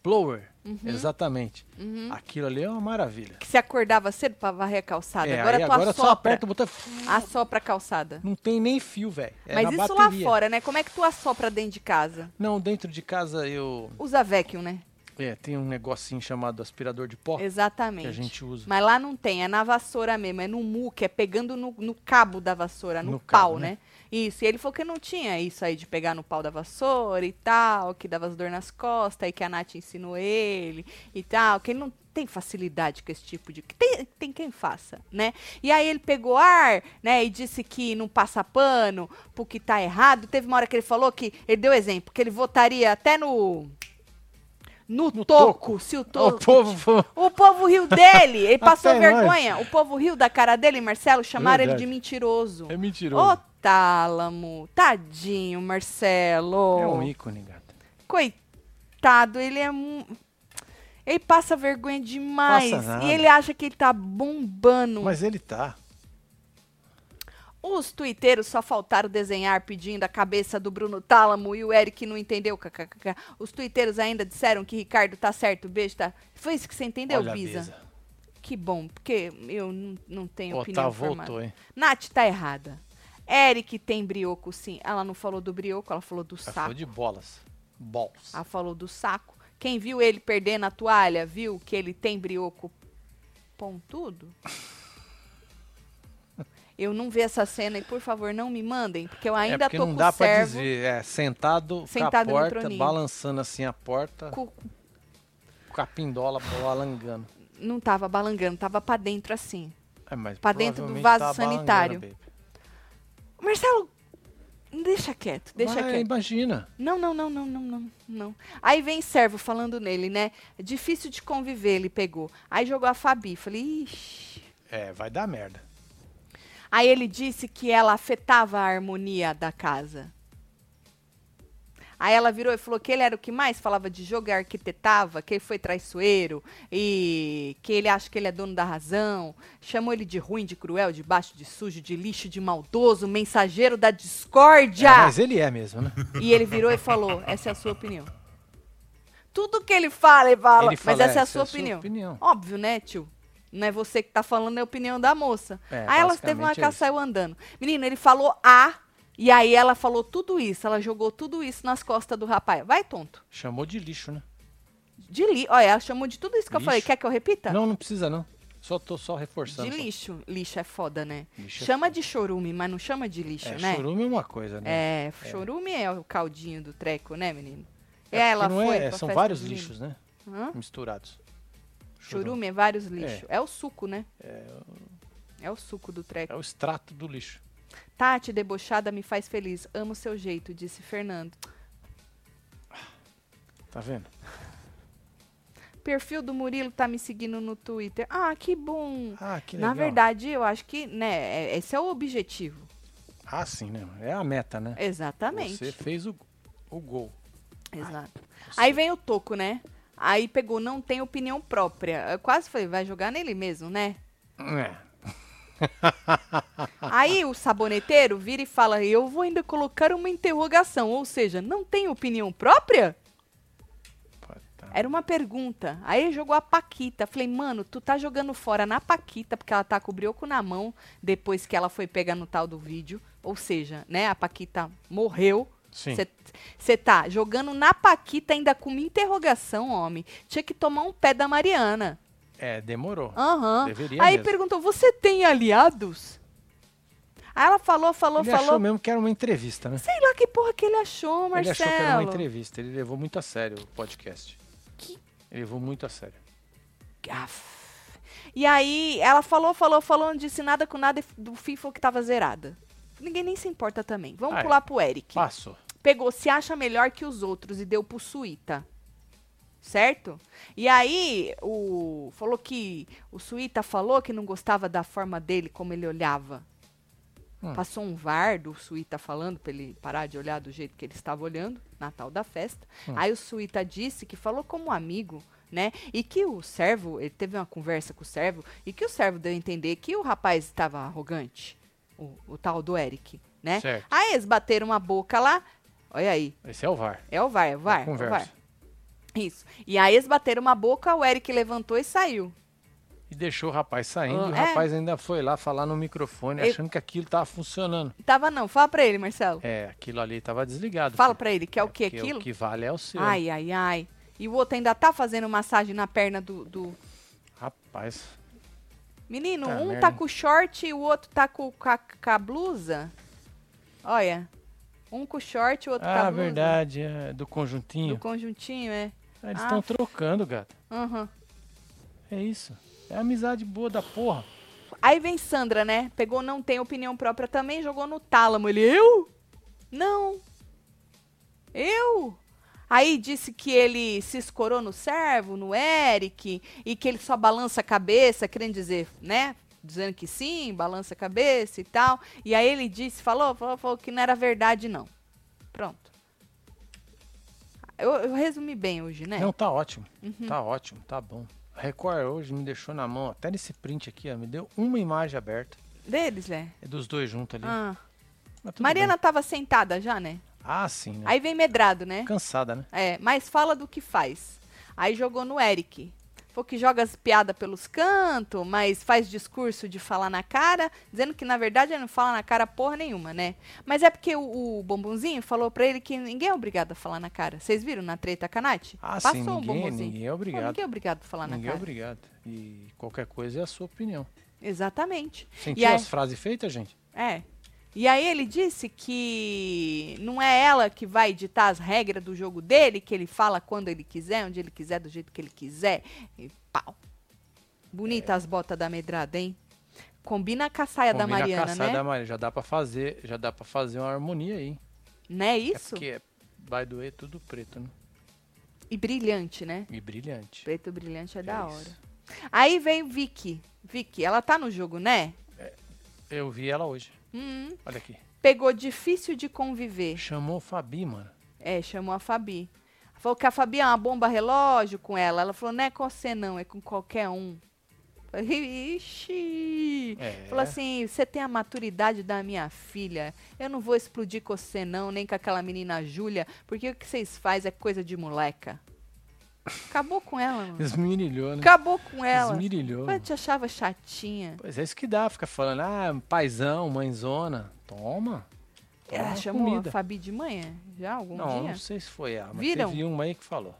Blower. Blower. Exatamente. Uhum. Aquilo ali é uma maravilha. Que você acordava cedo pra varrer a calçada. É, agora tu agora só assopra. aperta o botão. Assopra a calçada. Não tem nem fio, velho. É Mas isso lá bateria. fora, né? Como é que tu assopra dentro de casa? Não, dentro de casa eu. Usa vacuum, né? É, tem um negocinho chamado aspirador de pó Exatamente. que a gente usa. Mas lá não tem, é na vassoura mesmo, é no muque, é pegando no, no cabo da vassoura, no, No pau, cabo, né? né? Isso, e ele falou que não tinha isso aí de pegar no pau da vassoura e tal, que dava as dor nas costas, e que a Nath ensinou ele e tal, que ele não tem facilidade com esse tipo de. Tem, tem quem faça, né? E aí ele pegou ar, né? E disse que não passa pano porque tá errado. Teve uma hora que ele falou que. Ele deu exemplo, que ele votaria até no. No, No toco, toco. se o O toco. povo. O povo riu dele. Ele <laughs> passou vergonha. O povo riu da cara dele, Marcelo. Chamaram ele de mentiroso. É mentiroso. Ô, Tálamo. Tadinho, Marcelo. É um ícone, gata. Coitado, ele é. um- Ele passa vergonha demais. Passa nada. e ele acha que ele tá bombando. Mas ele tá. Os tuiteiros só faltaram desenhar pedindo a cabeça do Bruno Tálamo e o Eric não entendeu. Os tuiteiros ainda disseram que Ricardo tá certo, beijo, tá? Foi isso que você entendeu, Olha Bisa? Bisa. Que bom, porque eu não, tenho opinião Otávio formada. voltou, hein? Nath tá errada. Eric tem brioco, sim. Ela não falou do brioco, ela falou do Ela saco. falou de bolas. Balls. Ela falou do saco. Quem viu ele perdendo a toalha, viu que ele tem brioco pontudo? <laughs> Eu não vi essa cena e, por favor, não me mandem, porque eu é ainda porque tô não com dá o pra servo. dizer. É, sentado, Sentado com a porta, balançando assim a porta, com- com a pindola balangando. Não tava balangando, tava pra dentro assim. É, mas Pra dentro do vaso balangando, sanitário. Marcelo, deixa quieto, deixa Vai, quieto. imagina. Não, não, não, não, não, não, não. Aí vem servo falando nele, né? Difícil de conviver, ele pegou. Aí jogou a Fabi. Falei, ixi. É, vai dar merda. Aí ele disse que ela afetava a harmonia da casa. Aí ela virou e falou que ele era o que mais falava de jogo e arquitetava, que ele foi traiçoeiro e que ele acha que ele é dono da razão. Chamou ele de ruim, de cruel, de baixo, de sujo, de lixo, de maldoso, mensageiro da discórdia. É, mas ele é mesmo, né? <laughs> E ele virou e falou: essa é a sua opinião. Tudo que ele fala, ele fala, Ele fala, mas essa é a "Essa sua opinião. opinião." Óbvio, né, tio? Não é você que tá falando, é a opinião da moça. É, aí ela teve uma é isso. saiu andando. Menino, ele falou A, e aí ela falou tudo isso. Ela jogou tudo isso nas costas do rapaz. Vai, tonto. Chamou de lixo, né? De li... Olha, ela chamou de tudo isso que eu Lixo. falei. Quer que eu repita? Não, não precisa não. Só tô só reforçando. de só. lixo. Lixo é foda, né? Lixo é chama de chorume, mas não chama de lixo, É, né? chorume é uma coisa, né? É, chorume é o caldinho do treco, né, menino? É É, ela foi é, pra são vários lixos, né? Hã? Misturados. Churume é vários lixos. É. o suco, né? É, É o suco do treco. é o extrato do lixo. Tati, debochada, me faz feliz. Amo seu jeito, disse Fernando. Tá vendo? Perfil do Murilo tá me seguindo no Twitter. Ah, que bom. Ah, que legal. Na verdade, eu acho que, né, é- esse é o objetivo. Ah, sim, né? É a meta, né? Exatamente. Você fez o, o gol. Exato. Aí vem o Toco, né? Aí pegou, não tem opinião própria. Eu quase falei, vai jogar nele mesmo, né? É. <laughs> Aí o saboneteiro vira e fala: Eu vou ainda colocar uma interrogação. Ou seja, não tem opinião própria? Era uma pergunta. Aí ele jogou a Paquita. Falei, mano, tu tá jogando fora na Paquita, porque ela tá com o brioco na mão depois que ela foi pegar no tal do vídeo. Ou seja, né, a Paquita morreu. Você tá jogando na Paquita ainda com uma interrogação, homem. Tinha que tomar um pé da Mariana. É, demorou. Aham. Deveria Aí mesmo. perguntou: você tem aliados? Aí ela falou, falou, Ele falou. achou mesmo que era uma entrevista, né? Sei lá que porra que ele achou, Ele Marcelo. achou que era uma entrevista. Ele levou muito a sério o podcast. Que- Ele levou muito a sério. Aff. E aí, ela falou, falou, falou, não disse nada com nada do fim falou que tava zerada. Ninguém nem se importa também. Vamos Ah, é. pular pro Eric. Passou. Pegou, se acha melhor que os outros e deu pro Suíta. Certo? E aí, o falou que o Suíta falou que não gostava da forma dele, como ele olhava. Hum. Passou um VAR do Suíta falando pra ele parar de olhar do jeito que ele estava olhando, na tal da festa. Hum. Aí o Suíta disse que falou como amigo, né? E que o servo, ele teve uma conversa com o servo, e que o servo deu a entender que o rapaz estava arrogante, o, o tal do Eric, né? Certo. Aí eles bateram uma boca lá, olha aí, Esse é o VAR. é o VAR, é o VAR, é o Conversa. VAR. Isso. E aí eles bateram uma boca, o Eric levantou e saiu. E deixou o rapaz saindo. Ah, e o é? rapaz ainda foi lá falar no microfone, Ele- achando que aquilo tava funcionando. Tava não, fala pra ele, Marcelo. É, aquilo ali tava desligado. Fala filho. pra ele, que é o que porque aquilo? O que vale é o seu. Ai, ai, ai. E o outro ainda tá fazendo massagem na perna do. do- Rapaz. Menino, Tá um merda, tá com short e o outro tá com, com, a, com a blusa. Olha. Um com short e o outro com a Ah, blusa. verdade. É, do conjuntinho. Do conjuntinho, é. Ah, eles Ah. estão trocando, gato. Aham. É isso. É amizade boa da porra. Aí vem Sandra, né? Pegou, não tem opinião própria também, jogou no tálamo. Ele, eu? Não. Eu? Aí disse que ele se escorou no servo, no Eric, e que ele só balança a cabeça, querendo dizer, né? Dizendo que sim, balança a cabeça e tal. E aí ele disse, falou, falou, falou que não era verdade, não. Pronto. Eu, eu resumi bem hoje, né? Não, tá ótimo. Tá ótimo, tá bom. A Record hoje me deixou na mão, até nesse print aqui, ó, me deu uma imagem aberta. Deles, né? É dos dois juntos ali. Ah. Mariana bem. tava sentada já, né? Ah, sim, né? Aí vem medrado, né? Cansada, né? É, mas fala do que faz. Aí jogou no Eric. Falou que joga as piadas pelos cantos, mas faz discurso de falar na cara, dizendo que na verdade ele não fala na cara porra nenhuma, né? Mas é porque o, o bombonzinho falou pra ele que ninguém é obrigado a falar na cara. Vocês viram na treta com a Nath? Ah, Passou sim, o ninguém, bombonzinho. ninguém é Pô, obrigado. ninguém é obrigado a falar Ninguém na é cara. obrigado. E qualquer coisa é a sua opinião. Exatamente. Sentiu E aí- as frases feitas, gente? É. E aí ele disse que não é ela que vai ditar as regras do jogo dele, que ele fala quando ele quiser, onde ele quiser, do jeito que ele quiser. E pau. Bonita as botas da medrada, hein? Combina com a saia da Combina com a Mariana, saia né? da Mariana. Já dá pra fazer, já dá pra fazer uma harmonia aí. hein? Não é É isso? porque é- vai doer tudo preto, né? E brilhante, né? E brilhante. Preto brilhante é, É da isso. hora. Aí veio Vicky. Vicky, ela tá no jogo, né? Eu vi ela hoje. Hum, Olha aqui. pegou difícil de conviver. Chamou Fabi, mano. É, chamou a Fabi. Falou que a Fabi é uma bomba relógio com ela. Ela falou, não é com você não, é com qualquer um. Ixi! É. Falou assim, você tem a maturidade da minha filha. Eu não vou explodir com você não, nem com aquela menina Júlia, porque o que vocês fazem é coisa de moleca. Acabou com ela, mano. Esmirilhou, né? Acabou com ela. Esmirilhou. Eu te achava chatinha. Pois é isso que dá, fica falando, ah, paizão, mãezona. Toma. Toma Ela chamou comida. a Fabi de manhã? Já algum Não, dia? não sei se foi ela, mas Viram? teve uma aí que falou.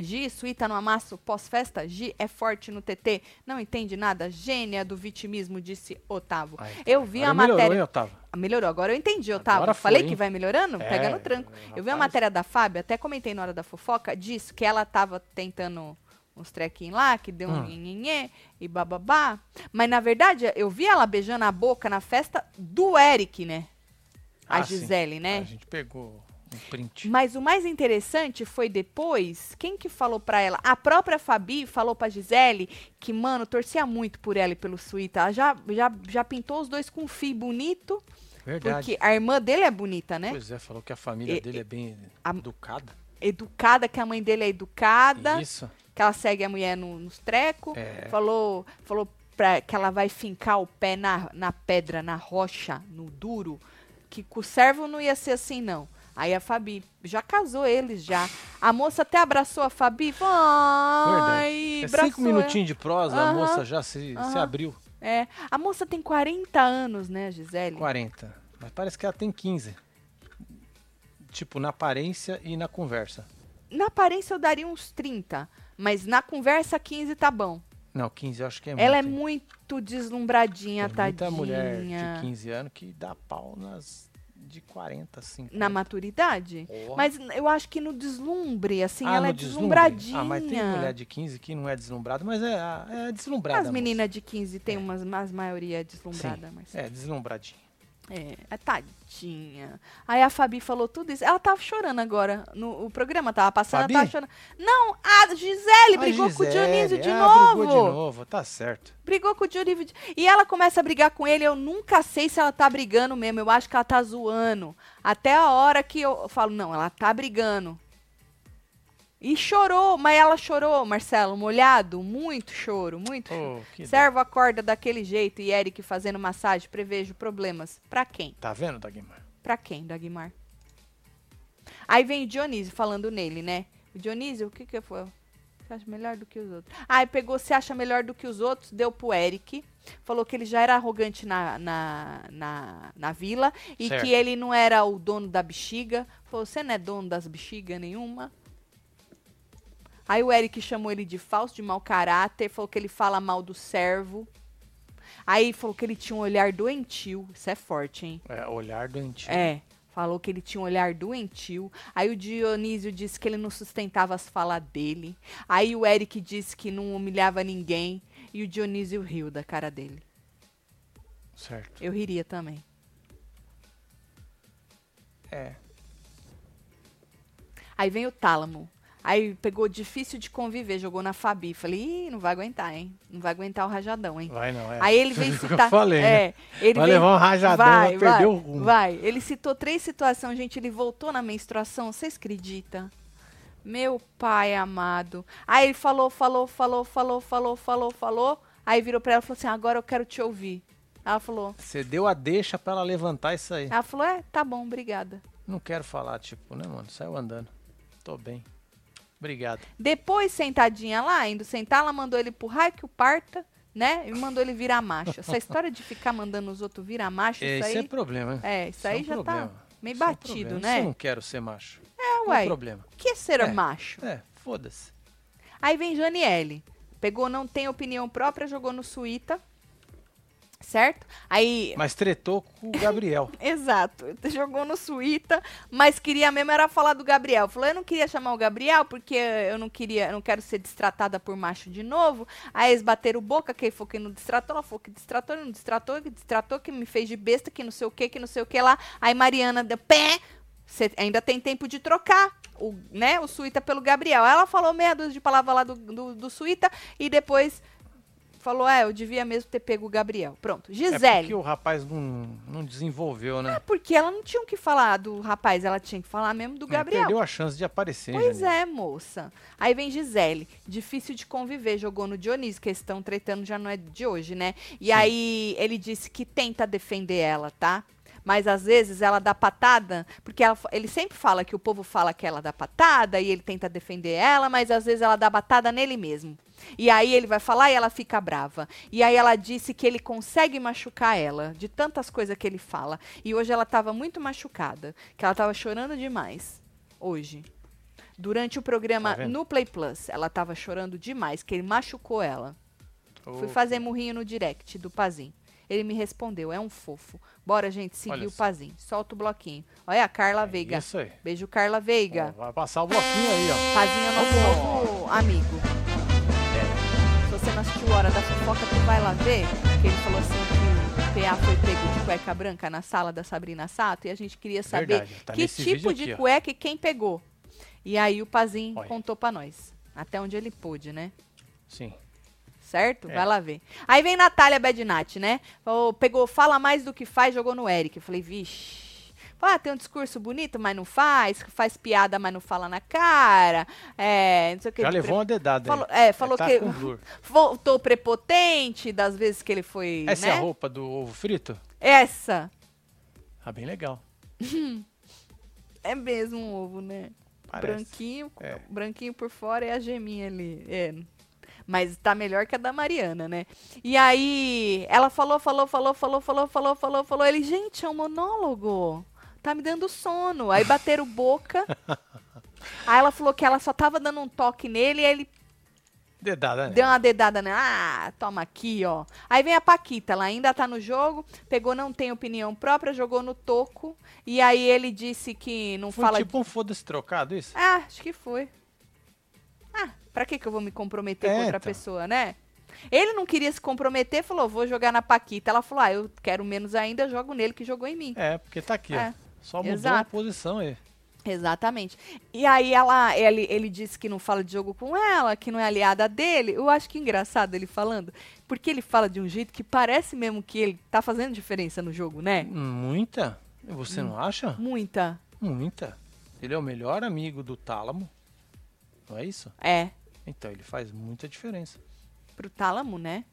Gi, suíta no amasso pós-festa? Gi é forte no TT, não entende nada? Gênia do vitimismo, disse Otávio. Eu vi a melhorou, matéria. hein, Otávio? Ah, Melhorou, agora eu entendi, Otávio. Agora foi, Falei hein? que vai melhorando? Pega É, no tranco. Eu vi a matéria da Fábio, até comentei na hora da fofoca, disse que ela tava tentando uns trequinhos lá, que deu um Hum. nhenhenhê e bababá. Mas na verdade, eu vi ela beijando a boca na festa do Eric, né? A Ah, sim. Gisele, né? A gente pegou um. Mas o mais interessante foi depois, quem que falou pra ela? A própria Fabi falou pra Gisele que, mano, torcia muito por ela e pelo Suíta. Ela já, já, já pintou os dois com um fio bonito, Verdade. porque a irmã dele é bonita, né? Pois é, falou que a família E- dele é bem a- educada. Educada, que a mãe dele é educada, Isso. que ela segue a mulher no- nos trecos. É. Falou, falou pra, que ela vai fincar o pé na, na pedra, na rocha, no duro, que com o servo não ia ser assim, não. Aí a Fabi já casou eles já. A moça até abraçou a Fabi. Ai, Verdade. É cinco minutinhos de prosa, a Aham, moça já se, se aham. abriu. É, a moça tem 40 anos, né, Gisele? 40. Mas parece que ela tem 15. Tipo, na aparência e na conversa. Na aparência eu daria uns 30, mas na conversa 15 tá bom. Não, 15 eu acho que é Ela é muito. muito deslumbradinha, Tem tadinha. muita mulher de 15 anos que dá pau nas de 40, 50. Na maturidade? Porra. Mas eu acho que no deslumbre, assim, Ah, ela é deslumbre? deslumbradinha. Ah, mas tem mulher de 15 que não é deslumbrada, mas é, é deslumbrada. As meninas de 15 tem umas, mas maioria é deslumbrada, Sim, mas. É, deslumbradinha. É, tadinha. Aí a Fabi falou tudo isso. Ela tava chorando agora. No, o programa tava passando, Fabi? ela tava chorando. Não, a Gisele A brigou com o Gisele, Dionísio de ah, novo. Brigou de novo, tá certo. Brigou com o Dionísio. E ela começa a brigar com ele. Eu nunca sei se ela tá brigando mesmo. Eu acho que ela tá zoando. Até a hora que eu falo, não, ela tá brigando. E chorou, mas ela chorou, Marcelo, molhado, muito choro, muito choro. Ô, que Servo acorda daquele jeito e Eric fazendo massagem, prevejo problemas. Pra quem? Tá vendo, Dagmar? Pra quem, Dagmar? Aí vem o Dionísio falando nele, né? O Dionísio, o que que foi? Você acha melhor do que os outros? Aí pegou, se acha melhor do que os outros, deu pro Eric. Falou que ele já era arrogante na, na, na, na vila e Certo. que ele não era o dono da bexiga. Falou, você não é dono das bexigas nenhuma. Aí o Eric chamou ele de falso, de mau caráter, falou que ele fala mal do servo. Aí falou que ele tinha um olhar doentio. Isso é forte, hein? É, olhar doentio. É. Falou que ele tinha um olhar doentio. Aí o Dionísio disse que ele não sustentava as falas dele. Aí o Eric disse que não humilhava ninguém. E o Dionísio riu da cara dele. Certo. Eu riria também. É. Aí vem o Tálamo. Aí pegou difícil de conviver, jogou na Fabi. Falei, Ih, não vai aguentar, hein? Não vai aguentar o rajadão, hein? Vai não, é. Aí ele vem <laughs> citar. Eu falei, é, né? ele Vai levar um rajadão, vai, perder o rumo. Vai. Ele citou três situações, gente. Ele voltou na menstruação, vocês acreditam? Meu pai amado. Aí ele falou, falou, falou, falou, falou, falou, falou. Aí virou pra ela e falou assim: agora eu quero te ouvir. Ela falou. Você deu a deixa pra ela levantar isso aí. Ela falou: é, tá bom, obrigada. Não quero falar, tipo, né, mano? Saiu andando. Tô bem. Obrigado. Depois, sentadinha lá, indo sentar, ela mandou ele pro raio que o parta, né? E mandou ele virar macho. Essa história de ficar mandando os outros virar macho, É, isso isso aí. é problema, né? É, isso aí é um já tá problema. meio Isso é um batido, né? Isso eu não quero ser macho. É, Qual o ué. problema? O que é ser É. macho? É, foda-se. Aí vem Janiele. Pegou, não tem opinião própria, jogou no Suíta. Certo? Aí. Mas tretou com o Gabriel. <laughs> Exato. Jogou no Suíta, mas queria mesmo era falar do Gabriel. Falou, eu não queria chamar o Gabriel porque eu não queria, eu não quero ser distratada por macho de novo. Aí eles bateram boca, que ele falou que não distratou, ela falou que distratou, não distratou, que distratou, que me fez de besta, que não sei o que, que não sei o que lá. Aí Mariana deu pé. Você ainda tem tempo de trocar o, né, o Suíta pelo Gabriel. Ela falou meia dúzia de palavras lá do, do, do Suíta e depois falou, é, eu devia mesmo ter pego o Gabriel. Pronto. É Gisele. porque o rapaz não, não desenvolveu, né? Porque ela não tinha o que falar do rapaz, ela tinha que falar mesmo do Ele Gabriel. Perdeu a chance de aparecer, Pois Janine. é, moça. Aí vem Gisele, difícil de conviver, jogou no Dionísio, que eles estão tretando já não é de hoje, né? E Sim. aí ele disse que tenta defender ela, tá? Mas às vezes ela dá patada, porque ela ele sempre fala que o povo fala que ela dá patada e ele tenta defender ela, mas às vezes ela dá patada nele mesmo. E aí ele vai falar e ela fica brava. E aí ela disse que ele consegue machucar ela, de tantas coisas que ele fala. E hoje ela estava muito machucada, que ela estava chorando demais. Hoje. Durante o programa Tá no Play Plus, ela estava chorando demais, que ele machucou ela. Fui Ô, fazer murrinho no direct do Pazim. Ele me respondeu, é um fofo. Bora, gente, seguir o. Pazim. Solta o bloquinho. Olha a Carla é Veiga. Isso aí. Beijo, Carla Veiga. Ó, vai passar o bloquinho aí, ó. Pazinho é nosso novo amigo. Se você não assistiu Hora da Fofoca, tu vai lá ver. Que ele falou assim que o PA foi pego de cueca branca na sala da Sabrina Sato. E a gente queria saber tá que tipo de aqui, cueca e quem pegou. E aí o Pazinho Olha. contou pra nós. Até onde ele pôde, né? Sim. Certo? É. Vai lá ver. Aí vem Natália Bednat, né? Falou, pegou, fala mais do que faz, jogou no Eric. Eu falei, vixe. Ah, tem um discurso bonito, mas não faz. Faz piada, mas não fala na cara. É, não sei o que. Já levou uma dedada Falou, é, falou tá que <laughs> voltou prepotente das vezes que ele foi, Essa né? é a roupa do ovo frito? Essa. Ah, bem legal. <laughs> É mesmo um ovo, né? Parece. Branquinho, É. branquinho por fora e a geminha ali. É. Mas tá melhor que a da Mariana, né? E aí, ela falou, falou, falou, falou, falou, falou, falou, falou. Ele, gente, é um monólogo. Tá me dando sono. Aí bateram boca. aí ela falou que ela só tava dando um toque nele e ele Dedada, né? Deu uma dedada, né? Ah, toma aqui, ó. Aí vem a Paquita, ela ainda tá no jogo, pegou, não tem opinião própria, jogou no toco. E aí ele disse que não Foi fala. tipo um foda-se trocado isso? Ah, acho que foi. Ah, pra que que eu vou me comprometer É, com outra então. pessoa, né? Ele não queria se comprometer, falou, vou jogar na Paquita. Ela falou, ah, eu quero menos ainda, jogo nele que jogou em mim. É, porque tá aqui, É. ó. Só mudou Exato. a posição aí. Exatamente. E aí ela, ele, ele disse que não fala de jogo com ela, que não é aliada dele. Eu acho que engraçado ele falando, porque ele fala de um jeito que parece mesmo que ele tá fazendo diferença no jogo, né? Muita? Você não acha? Muita. Muita. Ele é o melhor amigo do Tálamo. Não é isso? É, Então ele faz muita diferença. pro tálamo, né?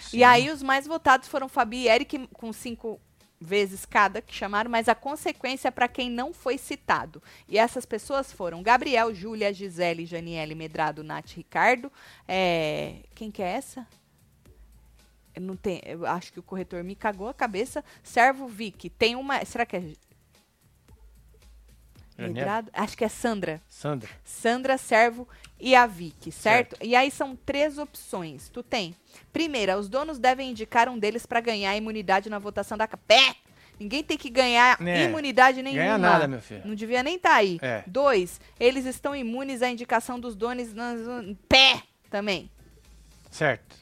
Sim. E aí os mais votados foram Fabi e Eric com cinco vezes cada que chamaram, mas a consequência é para quem não foi citado. E essas pessoas foram Gabriel, Júlia, Gisele, Janiele, Medrado, Nath, Ricardo. É, Quem que é essa? Eu não tem, eu acho que o corretor me cagou a cabeça. Servo Vic. Tem uma. Será que é. Medrado? Acho que é Sandra. Sandra. Sandra, Servo e a Vicky, certo? E aí são três opções. Tu tem. Primeira, os donos devem indicar um deles para ganhar a imunidade na votação da Pé! Ninguém tem que ganhar É, imunidade nenhuma. Ganha nada, meu filho. Não devia nem estar aí. É. Dois, eles estão imunes à indicação dos donos nas pé também. Certo.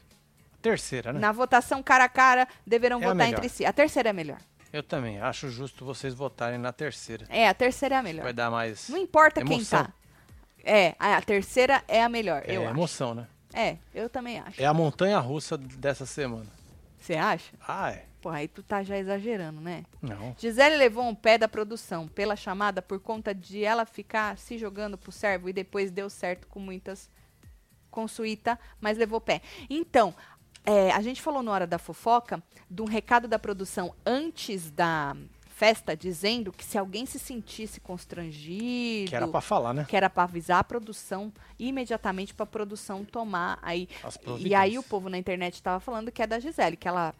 Terceira, né? Na votação cara a cara, deverão É votar entre si. A terceira é melhor. Eu também. Acho justo vocês votarem na terceira. É, a terceira é a melhor. Vai dar mais Não importa quem Emoção. tá. É, a terceira é a melhor, é, eu acho. emoção, né? É, eu também acho. É a montanha russa dessa semana. Você acha? Ah, é. Pô, aí tu tá já exagerando, né? Não. Gisele levou um pé da produção pela chamada por conta de ela ficar se jogando pro servo e depois deu certo com muitas consuíta, mas levou pé. Então, é, a gente falou na hora da fofoca de um recado da produção antes da festa dizendo que se alguém se sentisse constrangido, Que era pra falar, né? que era para avisar a produção imediatamente para a produção tomar aí. E aí o povo na internet tava falando que é da Gisele, que ela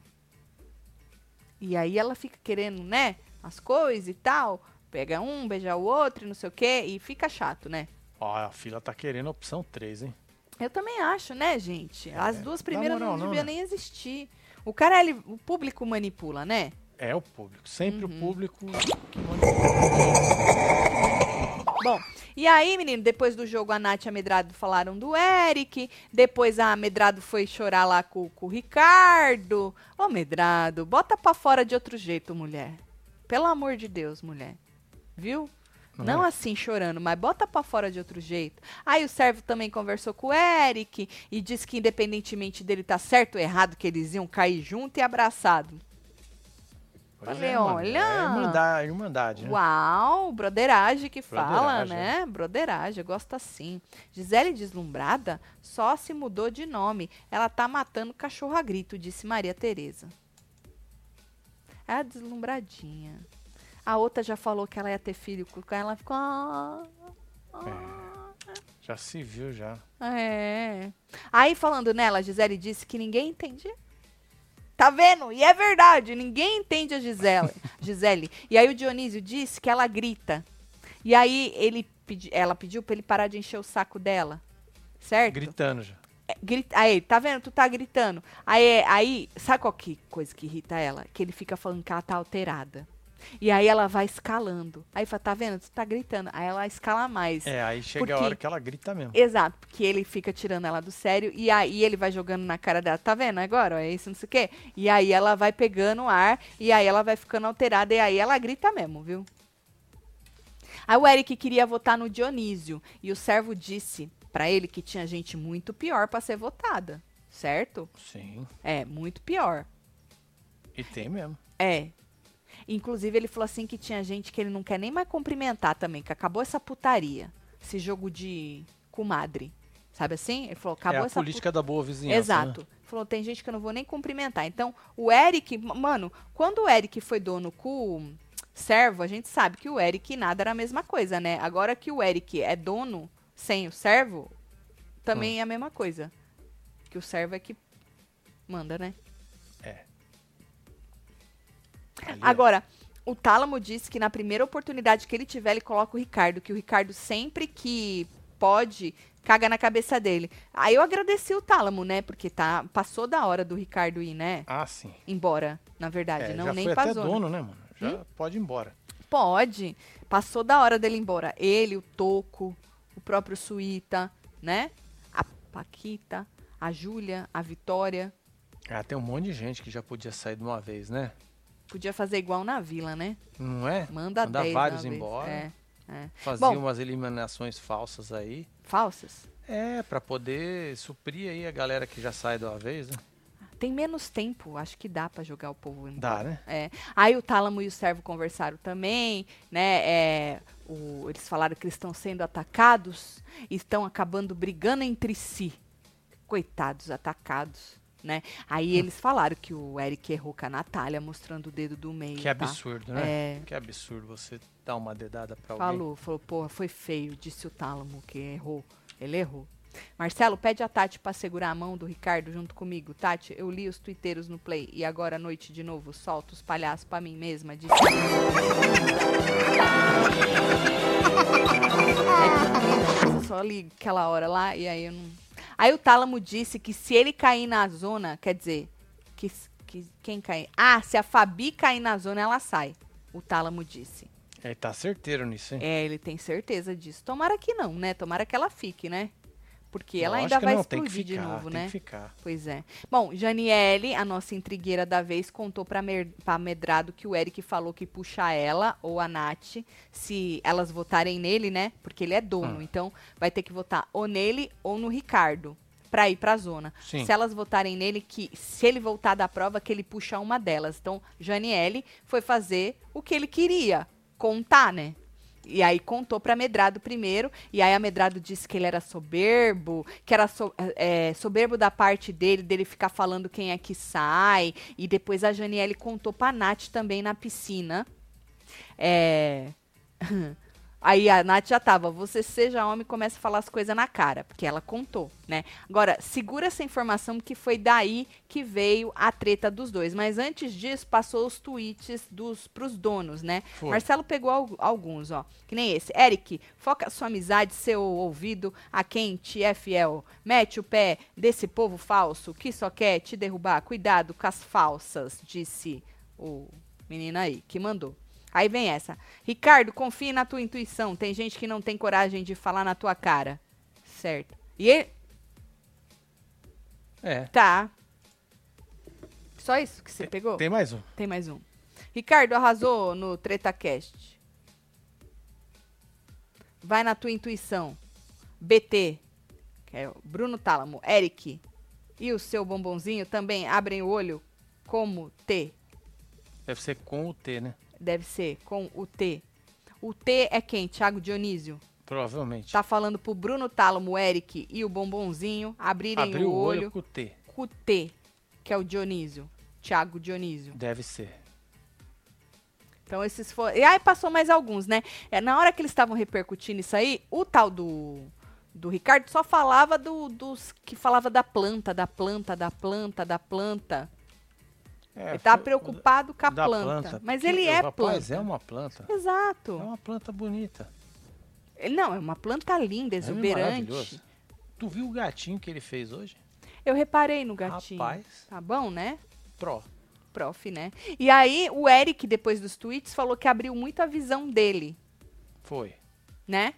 E aí ela fica querendo, né, as coisas e tal, pega um, beija o outro, e não sei o quê, e fica chato, né? Ó, a fila tá querendo a opção 3, hein? Eu também acho, né, gente? As É, duas primeiras moral não não, devia né? nem existir. O cara, ele, o público manipula, né? É o público. Sempre Uhum. o público que. Bom, e aí, menino, depois do jogo, a Nath e a Medrado falaram do Eric. Depois a Medrado foi chorar lá com, com o Ricardo. Ô, Medrado, bota pra fora de outro jeito, mulher. Pelo amor de Deus, mulher. Viu? Não Não é? assim chorando, mas bota pra fora de outro jeito. Aí o servo também conversou com o Eric e disse que independentemente dele tá certo ou errado, que eles iam cair junto e abraçado. Pois Falei, é, olha. É irmandade, irmandade né? Uau, broderagem que fala, Broderagem, né? Broderagem, eu gosto assim. Gisele Deslumbrada só se mudou de nome. Ela tá matando cachorro a grito, disse Maria Tereza. É a deslumbradinha. A outra já falou que ela ia ter filho com ela, ela ficou. "Ah, ah". Já se viu já. É. Aí, falando nela, a Gisele disse que ninguém entendia. Tá vendo? E é verdade, ninguém entende a Gisele. <laughs> Gisele. E aí o Dionísio disse que ela grita. E aí ele pedi- ela pediu pra ele parar de encher o saco dela. Certo? Gritando já. É, grita- aí, tá vendo? Tu tá gritando. Aí, aí, sabe qual que coisa que irrita ela? Que ele fica falando que ela tá alterada. E aí ela vai escalando. Aí fala, tá vendo? Tu tá gritando. Aí ela escala mais. É, aí chega a Porque- hora que ela grita mesmo. Exato, porque ele fica tirando ela do sério e aí ele vai jogando na cara dela, tá vendo agora? É isso, não sei o quê. E aí ela vai pegando o ar e aí ela vai ficando alterada e aí ela grita mesmo, viu? Aí o Eric queria votar no Dionísio e o servo disse pra ele que tinha gente muito pior pra ser votada, certo? Sim. É, muito pior. E tem mesmo. É. Inclusive, ele falou assim que tinha gente que ele não quer nem mais cumprimentar também, que acabou essa putaria. Esse jogo de comadre. Sabe assim? Ele falou, acabou é a essa política da boa vizinhança. Exato. Né? Falou, tem gente que eu não vou nem cumprimentar. Então, o Eric, mano, quando o Eric foi dono com o servo, a gente sabe que o Eric e nada era a mesma coisa, né? Agora que o Eric é dono sem o servo, também é a mesma coisa. Que o servo é que manda, né? Ali. Agora, o Tálamo disse que na primeira oportunidade que ele tiver, ele coloca o Ricardo, que o Ricardo sempre que pode caga na cabeça dele. Aí eu agradeci o Tálamo, né? Porque tá passou da hora do Ricardo ir, né? Ah, sim. Embora, na verdade, É, não já nem foi até passou. né? dono, né, mano? Já pode ir embora. Pode. Passou da hora dele ir embora. Ele, o Toco, o próprio Suíta, né? A Paquita, a Júlia, a Vitória. Ah, tem um monte de gente que já podia sair de uma vez, né? Podia fazer igual na vila, né? Não é? Manda Mandar 10 vários embora. É, é. Fazia Bom. umas eliminações falsas aí. Falsas? É, pra poder suprir aí a galera que já sai de uma vez, né? Tem menos tempo, acho que dá pra jogar o povo embora. Dá, né? É. Aí o Tálamo e o Servo conversaram também, né? É, o- eles falaram que eles estão sendo atacados, e estão acabando brigando entre si. Coitados, atacados, né? Aí eles falaram que o Eric errou com a Natália, mostrando o dedo do meio. Que tá? absurdo, né? É. Que absurdo você dar uma dedada pra alguém. Falou, falou, porra, foi feio, disse o Tálamo que errou. Ele errou. Marcelo, pede a Tati pra segurar a mão do Ricardo junto comigo. Tati, eu li os tuiteiros no Play e agora à noite de novo solto os palhaços pra mim mesma. Disse. <laughs> É que eu só li aquela hora lá e aí eu não. Aí o Tálamo disse que se ele cair na zona, quer dizer, que que quem cai? Ah, se a Fabi cair na zona, ela sai. O Tálamo disse. Ele tá certeiro nisso, hein? É, ele tem certeza disso. Tomara que não, né? Tomara que ela fique, né? Porque ela Lógico ainda vai não, explodir de ficar, novo, tem né? Pois é. Bom, Janiele, a nossa intrigueira da vez, contou pra, Mer pra Medrado que o Eric falou que puxa ela ou a Nath se elas votarem nele, né? Porque ele é dono. Hum. Então, vai ter que votar ou nele ou no Ricardo pra ir pra zona. Sim. Se elas votarem nele, que se ele voltar da prova, que ele puxa uma delas. Então, Janiele foi fazer o que ele queria, contar, né? E aí contou pra Medrado primeiro, e aí a Medrado disse que ele era soberbo, que era so- é, soberbo da parte dele, dele ficar falando quem é que sai. E depois a Janiele contou pra Nath também na piscina. É... <laughs> Aí a Nath já tava, você seja homem e começa a falar as coisas na cara, porque ela contou, né? Agora, segura essa informação que foi daí que veio a treta dos dois. Mas antes disso, passou os tweets dos pros donos, né? Foi. Marcelo pegou al- alguns, ó. Que nem esse. Eric, foca sua amizade, seu ouvido a quem te é fiel. Mete o pé desse povo falso que só quer te derrubar. Cuidado com as falsas, disse o menino aí, que mandou. Aí vem essa. Ricardo, confie na tua intuição. Tem gente que não tem coragem de falar na tua cara. Certo. E ele. É. Tá. Só isso que você pegou? Tem mais um. Tem mais um. Ricardo arrasou no TretaCast. Vai na tua intuição. BT, que é o Bruno Tálamo, Eric e o seu bombonzinho também abrem o olho como T. Deve ser com o T, né? Deve ser com o T. O T é quem? Thiago Dionísio. Provavelmente. Tá falando pro Bruno Tálamo, o Eric e o bombonzinho abrirem Abriu o olho com o T. com o T, que é o Dionísio. Thiago Dionísio. Deve ser. Então esses foram. E aí passou mais alguns, né? É, na hora que eles estavam repercutindo isso aí, o tal do, do Ricardo só falava do, dos que falava da planta, da planta, da planta, da planta. É, ele foi- preocupado com a da planta. Mas ele é rapaz, planta. é uma planta. Exato. É uma planta bonita. Não, é uma planta linda, É exuberante. maravilhoso. Tu viu o gatinho que ele fez hoje? Eu reparei no gatinho. Rapaz, Tá bom, né? pró. Prof, né? E aí o Eric, depois dos tweets, falou que abriu muito a visão dele. Foi. né?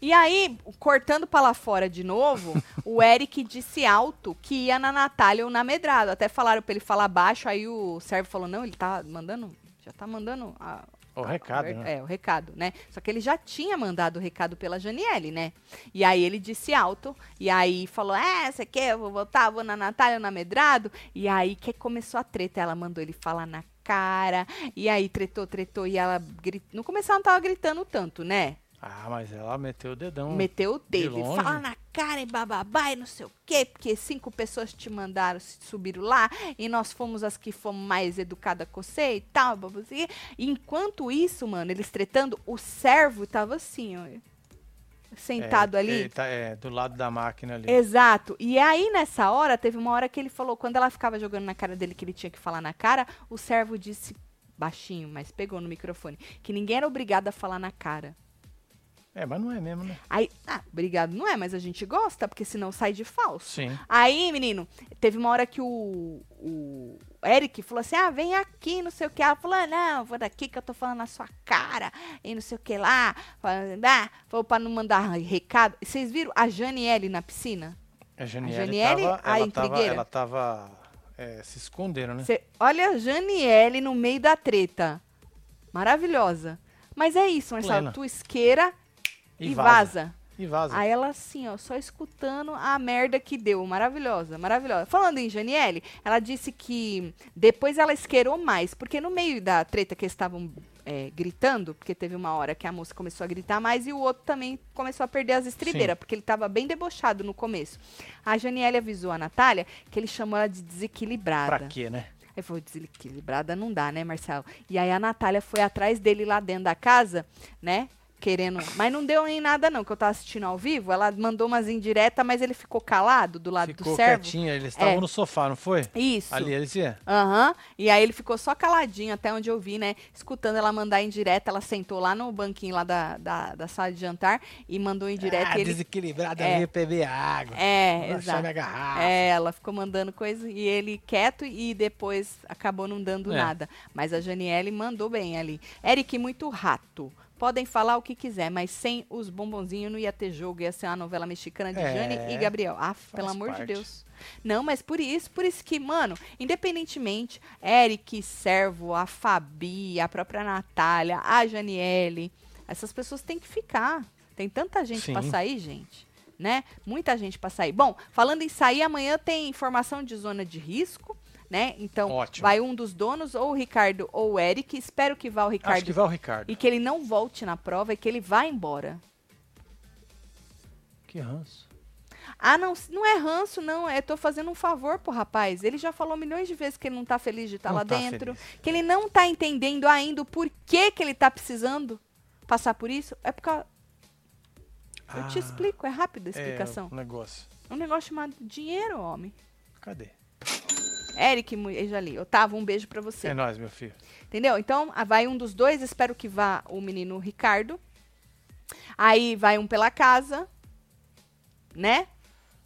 E aí, cortando pra lá fora de novo, o <laughs> Eric disse alto que ia na Natália ou na Medrado. Até falaram pra ele falar baixo, aí o servo falou, não, ele tá mandando, já tá mandando a- O recado, né? É, o recado, né? Só que ele já tinha mandado o recado pela Janiele, né? E aí ele disse alto, e aí falou, é, você quer, eu vou voltar, vou na Natália ou na Medrado. E aí que começou a treta, ela mandou ele falar na cara, e aí tretou, tretou, e ela gritou. No começo ela não tava gritando tanto, né? Ah, mas ela meteu o dedão. Meteu o dedo. de. Fala na cara e bababá e não sei o quê, porque cinco pessoas te mandaram, subiram lá, e nós fomos as que fomos mais educadas com você e tal. babuzinha. Enquanto isso, mano, eles tretando, o servo tava assim, ó. Sentado É, ali. Ele tá, é, do lado da máquina ali. Exato. E aí, nessa hora, teve uma hora que ele falou, quando ela ficava jogando na cara dele que ele tinha que falar na cara, o servo disse baixinho, mas pegou no microfone, que ninguém era obrigado a falar na cara. É, mas não é mesmo, né? Aí, ah, obrigado, não é, mas a gente gosta, porque senão sai de falso. Sim. Aí, menino, teve uma hora que o, o Eric falou assim: ah, vem aqui, não sei o que. Ela falou: não, vou daqui que eu tô falando na sua cara, e não sei o que lá. Falando, ah, falou pra não mandar recado. Vocês viram a Janiele na piscina? A Janiele, Janiele, tava, a ela tava, ela tava é, se escondendo, né? Cê- olha a Janiele no meio da treta. Maravilhosa. Mas é isso, Marcelo. Plena. Tu isqueira e, vaza. E vaza. Aí ela assim, ó, só escutando a merda que deu. Maravilhosa, maravilhosa. Falando em Janiele, ela disse que depois ela isqueirou mais, porque no meio da treta que eles estavam é, gritando, porque teve uma hora que a moça começou a gritar mais e o outro também começou a perder as estribeiras, porque ele tava bem debochado no começo. A Janiele avisou a Natália que ele chamou ela de desequilibrada. Pra quê, né? Aí falou, desequilibrada não dá, né, Marcelo? E aí a Natália foi atrás dele lá dentro da casa, né? Querendo. Mas não deu nem nada, não, que eu tava assistindo ao vivo. Ela mandou umas indiretas, mas ele ficou calado do lado Ficou do servo. quietinho, eles estavam É. no sofá, não foi? Isso. Ali, eles iam. Aham. E aí ele ficou só caladinho, até onde eu vi, né? Escutando ela mandar indireta. Ela sentou lá no banquinho lá da, da, da sala de jantar e mandou indireta. ah, ele... desequilibrada, É. veio beber água. É, exato. minha garrafa. É, ela ficou mandando coisa e ele quieto e depois acabou não dando É. nada. Mas a Janiele mandou bem ali. Eric, muito rato. Podem falar o que quiser, mas sem os bombonzinhos não ia ter jogo, ia ser uma novela mexicana de É, Jane e Gabriel. Ah, pelo amor parte. de Deus. Não, mas por isso, por isso que, mano, independentemente, Eric, Servo, a Fabi, a própria Natália, a Janiele, essas pessoas têm que ficar. Tem tanta gente pra Sim. sair, gente, né? Muita gente pra sair. Bom, falando em sair, amanhã tem informação de zona de risco, né? Então, Ótimo. vai um dos donos, ou o Ricardo ou o Eric. Espero que vá o Ricardo Acho que vai o Ricardo. e que ele não volte na prova e que ele vá embora. Que ranço. Ah, não, não é ranço, não. É tô fazendo um favor pro rapaz. Ele já falou milhões de vezes que ele não tá feliz de estar Não lá tá dentro. feliz. Que ele não tá entendendo ainda o porquê que ele tá precisando passar por isso. É porque. Eu te Ah, explico, é rápida a É, explicação. um negócio. É um negócio chamado dinheiro, homem. Cadê? Eric, eu já li. Otávio, um beijo pra você. É nóis, meu filho. Entendeu? Então, ah, vai um dos dois, espero que vá o menino Ricardo. Aí vai um pela casa, né?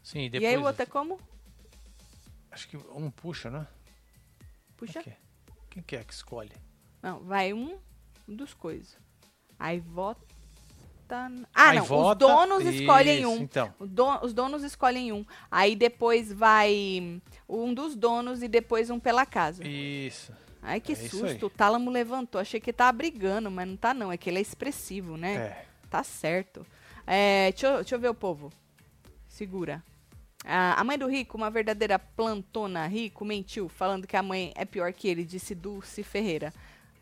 Sim, E depois... aí o outro é como? Acho que um puxa, né? Puxa. Quem que é? Quem que é que escolhe? Não, vai um dos coisas. Aí vota. Ah, Aí não. vota- Os donos escolhem Isso, um. Então, Os donos escolhem um. Aí depois vai um dos donos e depois um pela casa. isso. Ai, que é susto. O Tálamo levantou. Achei que tava brigando, mas não tá, não. É que ele é expressivo, né? É. Tá certo. É, deixa, eu, deixa eu ver o povo. Segura. Ah, a mãe do Rico, uma verdadeira plantona Rico, mentiu, falando que a mãe é pior que ele, disse Dulce Ferreira.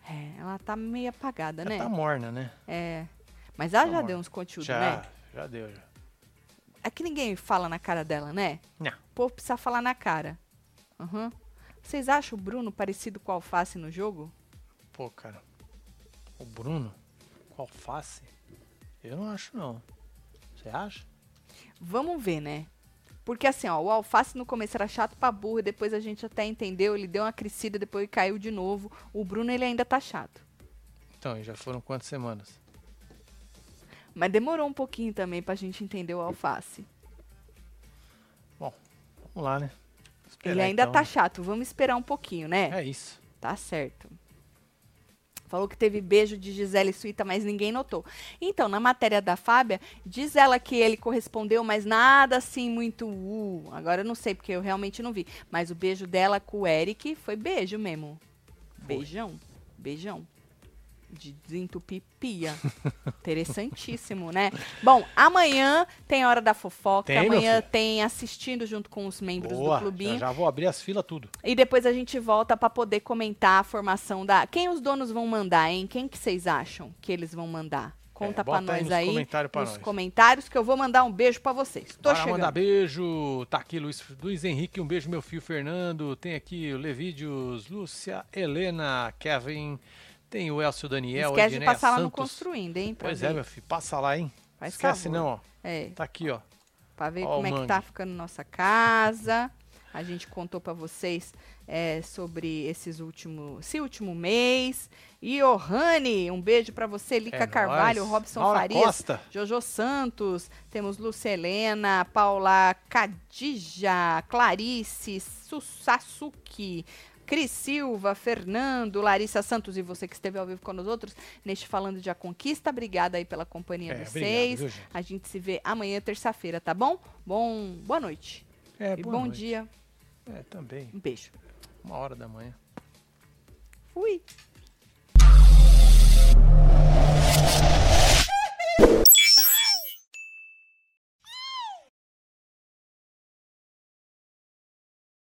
É, ela tá meio apagada, Ela né? tá morna, né? É. Mas ela Tá já morna. deu uns conteúdos, já, né? já deu, já. É que ninguém fala na cara dela, né? Não. O povo precisa falar na cara. Aham. Vocês acham o Bruno parecido com o Alface no jogo? Pô, cara. O Bruno, com alface? Eu não acho, não. Você acha? Vamos ver, né? Porque assim, ó, o alface no começo era chato pra burro, depois a gente até entendeu, ele deu uma crescida, depois caiu de novo. O Bruno, ele ainda tá chato. Então, e já foram quantas semanas? Mas demorou um pouquinho também pra gente entender o alface. Vamos lá, né? Esperar, ele ainda então, tá chato, vamos esperar um pouquinho, né? É isso. Tá certo. Falou que teve beijo de Gisele Suíta, mas ninguém notou. Então, na matéria da Fábia, diz ela que ele correspondeu, mas nada assim muito uh. Agora eu não sei, porque eu realmente não vi. Mas o beijo dela com o Eric foi beijo mesmo. Beijão. Beijão. De desentupir pia. <laughs> Interessantíssimo, né? Bom, amanhã tem Hora da Fofoca. Tem, amanhã tem assistindo junto com os membros Boa. do clubinho. Já, já vou abrir as filas tudo. E depois a gente volta pra poder comentar a formação da. Quem os donos vão mandar, hein? Quem que vocês acham que eles vão mandar? Conta É, pra bota aí nós nos aí, comentários pra nos nós. comentários que eu vou mandar um beijo pra vocês. Tô Bora chegando. mandar beijo. Tá aqui Luiz, Luiz Henrique, um beijo meu filho Fernando. Tem aqui o Levídios, Lúcia, Helena, Kevin. Tem o Elcio Daniel, esquece de Edneia passar lá no Santos. construindo, hein? Pois ver. é, meu filho, passa lá, hein? Faz Esquece favor. não, ó. É, Tá aqui, ó. pra ver Ó como é que tá ficando nossa casa. <laughs> A gente contou pra vocês é, sobre esses últimos, esse último mês. E o Rani, um beijo pra você, Lica É Carvalho, nóis. Robson Laura Farias. Costa. Jojo Santos, temos Lúcia Helena, Paula Cadija, Clarice, Susasuki, Cris Silva, Fernando, Larissa Santos e você que esteve ao vivo com nós outros neste Falando de A Conquista. Obrigada aí pela companhia É, de obrigado, vocês. viu? A gente se vê amanhã, terça-feira, tá bom? Bom, boa noite. É, e bom noite. dia. É, também. Um beijo. Uma hora da manhã. Fui.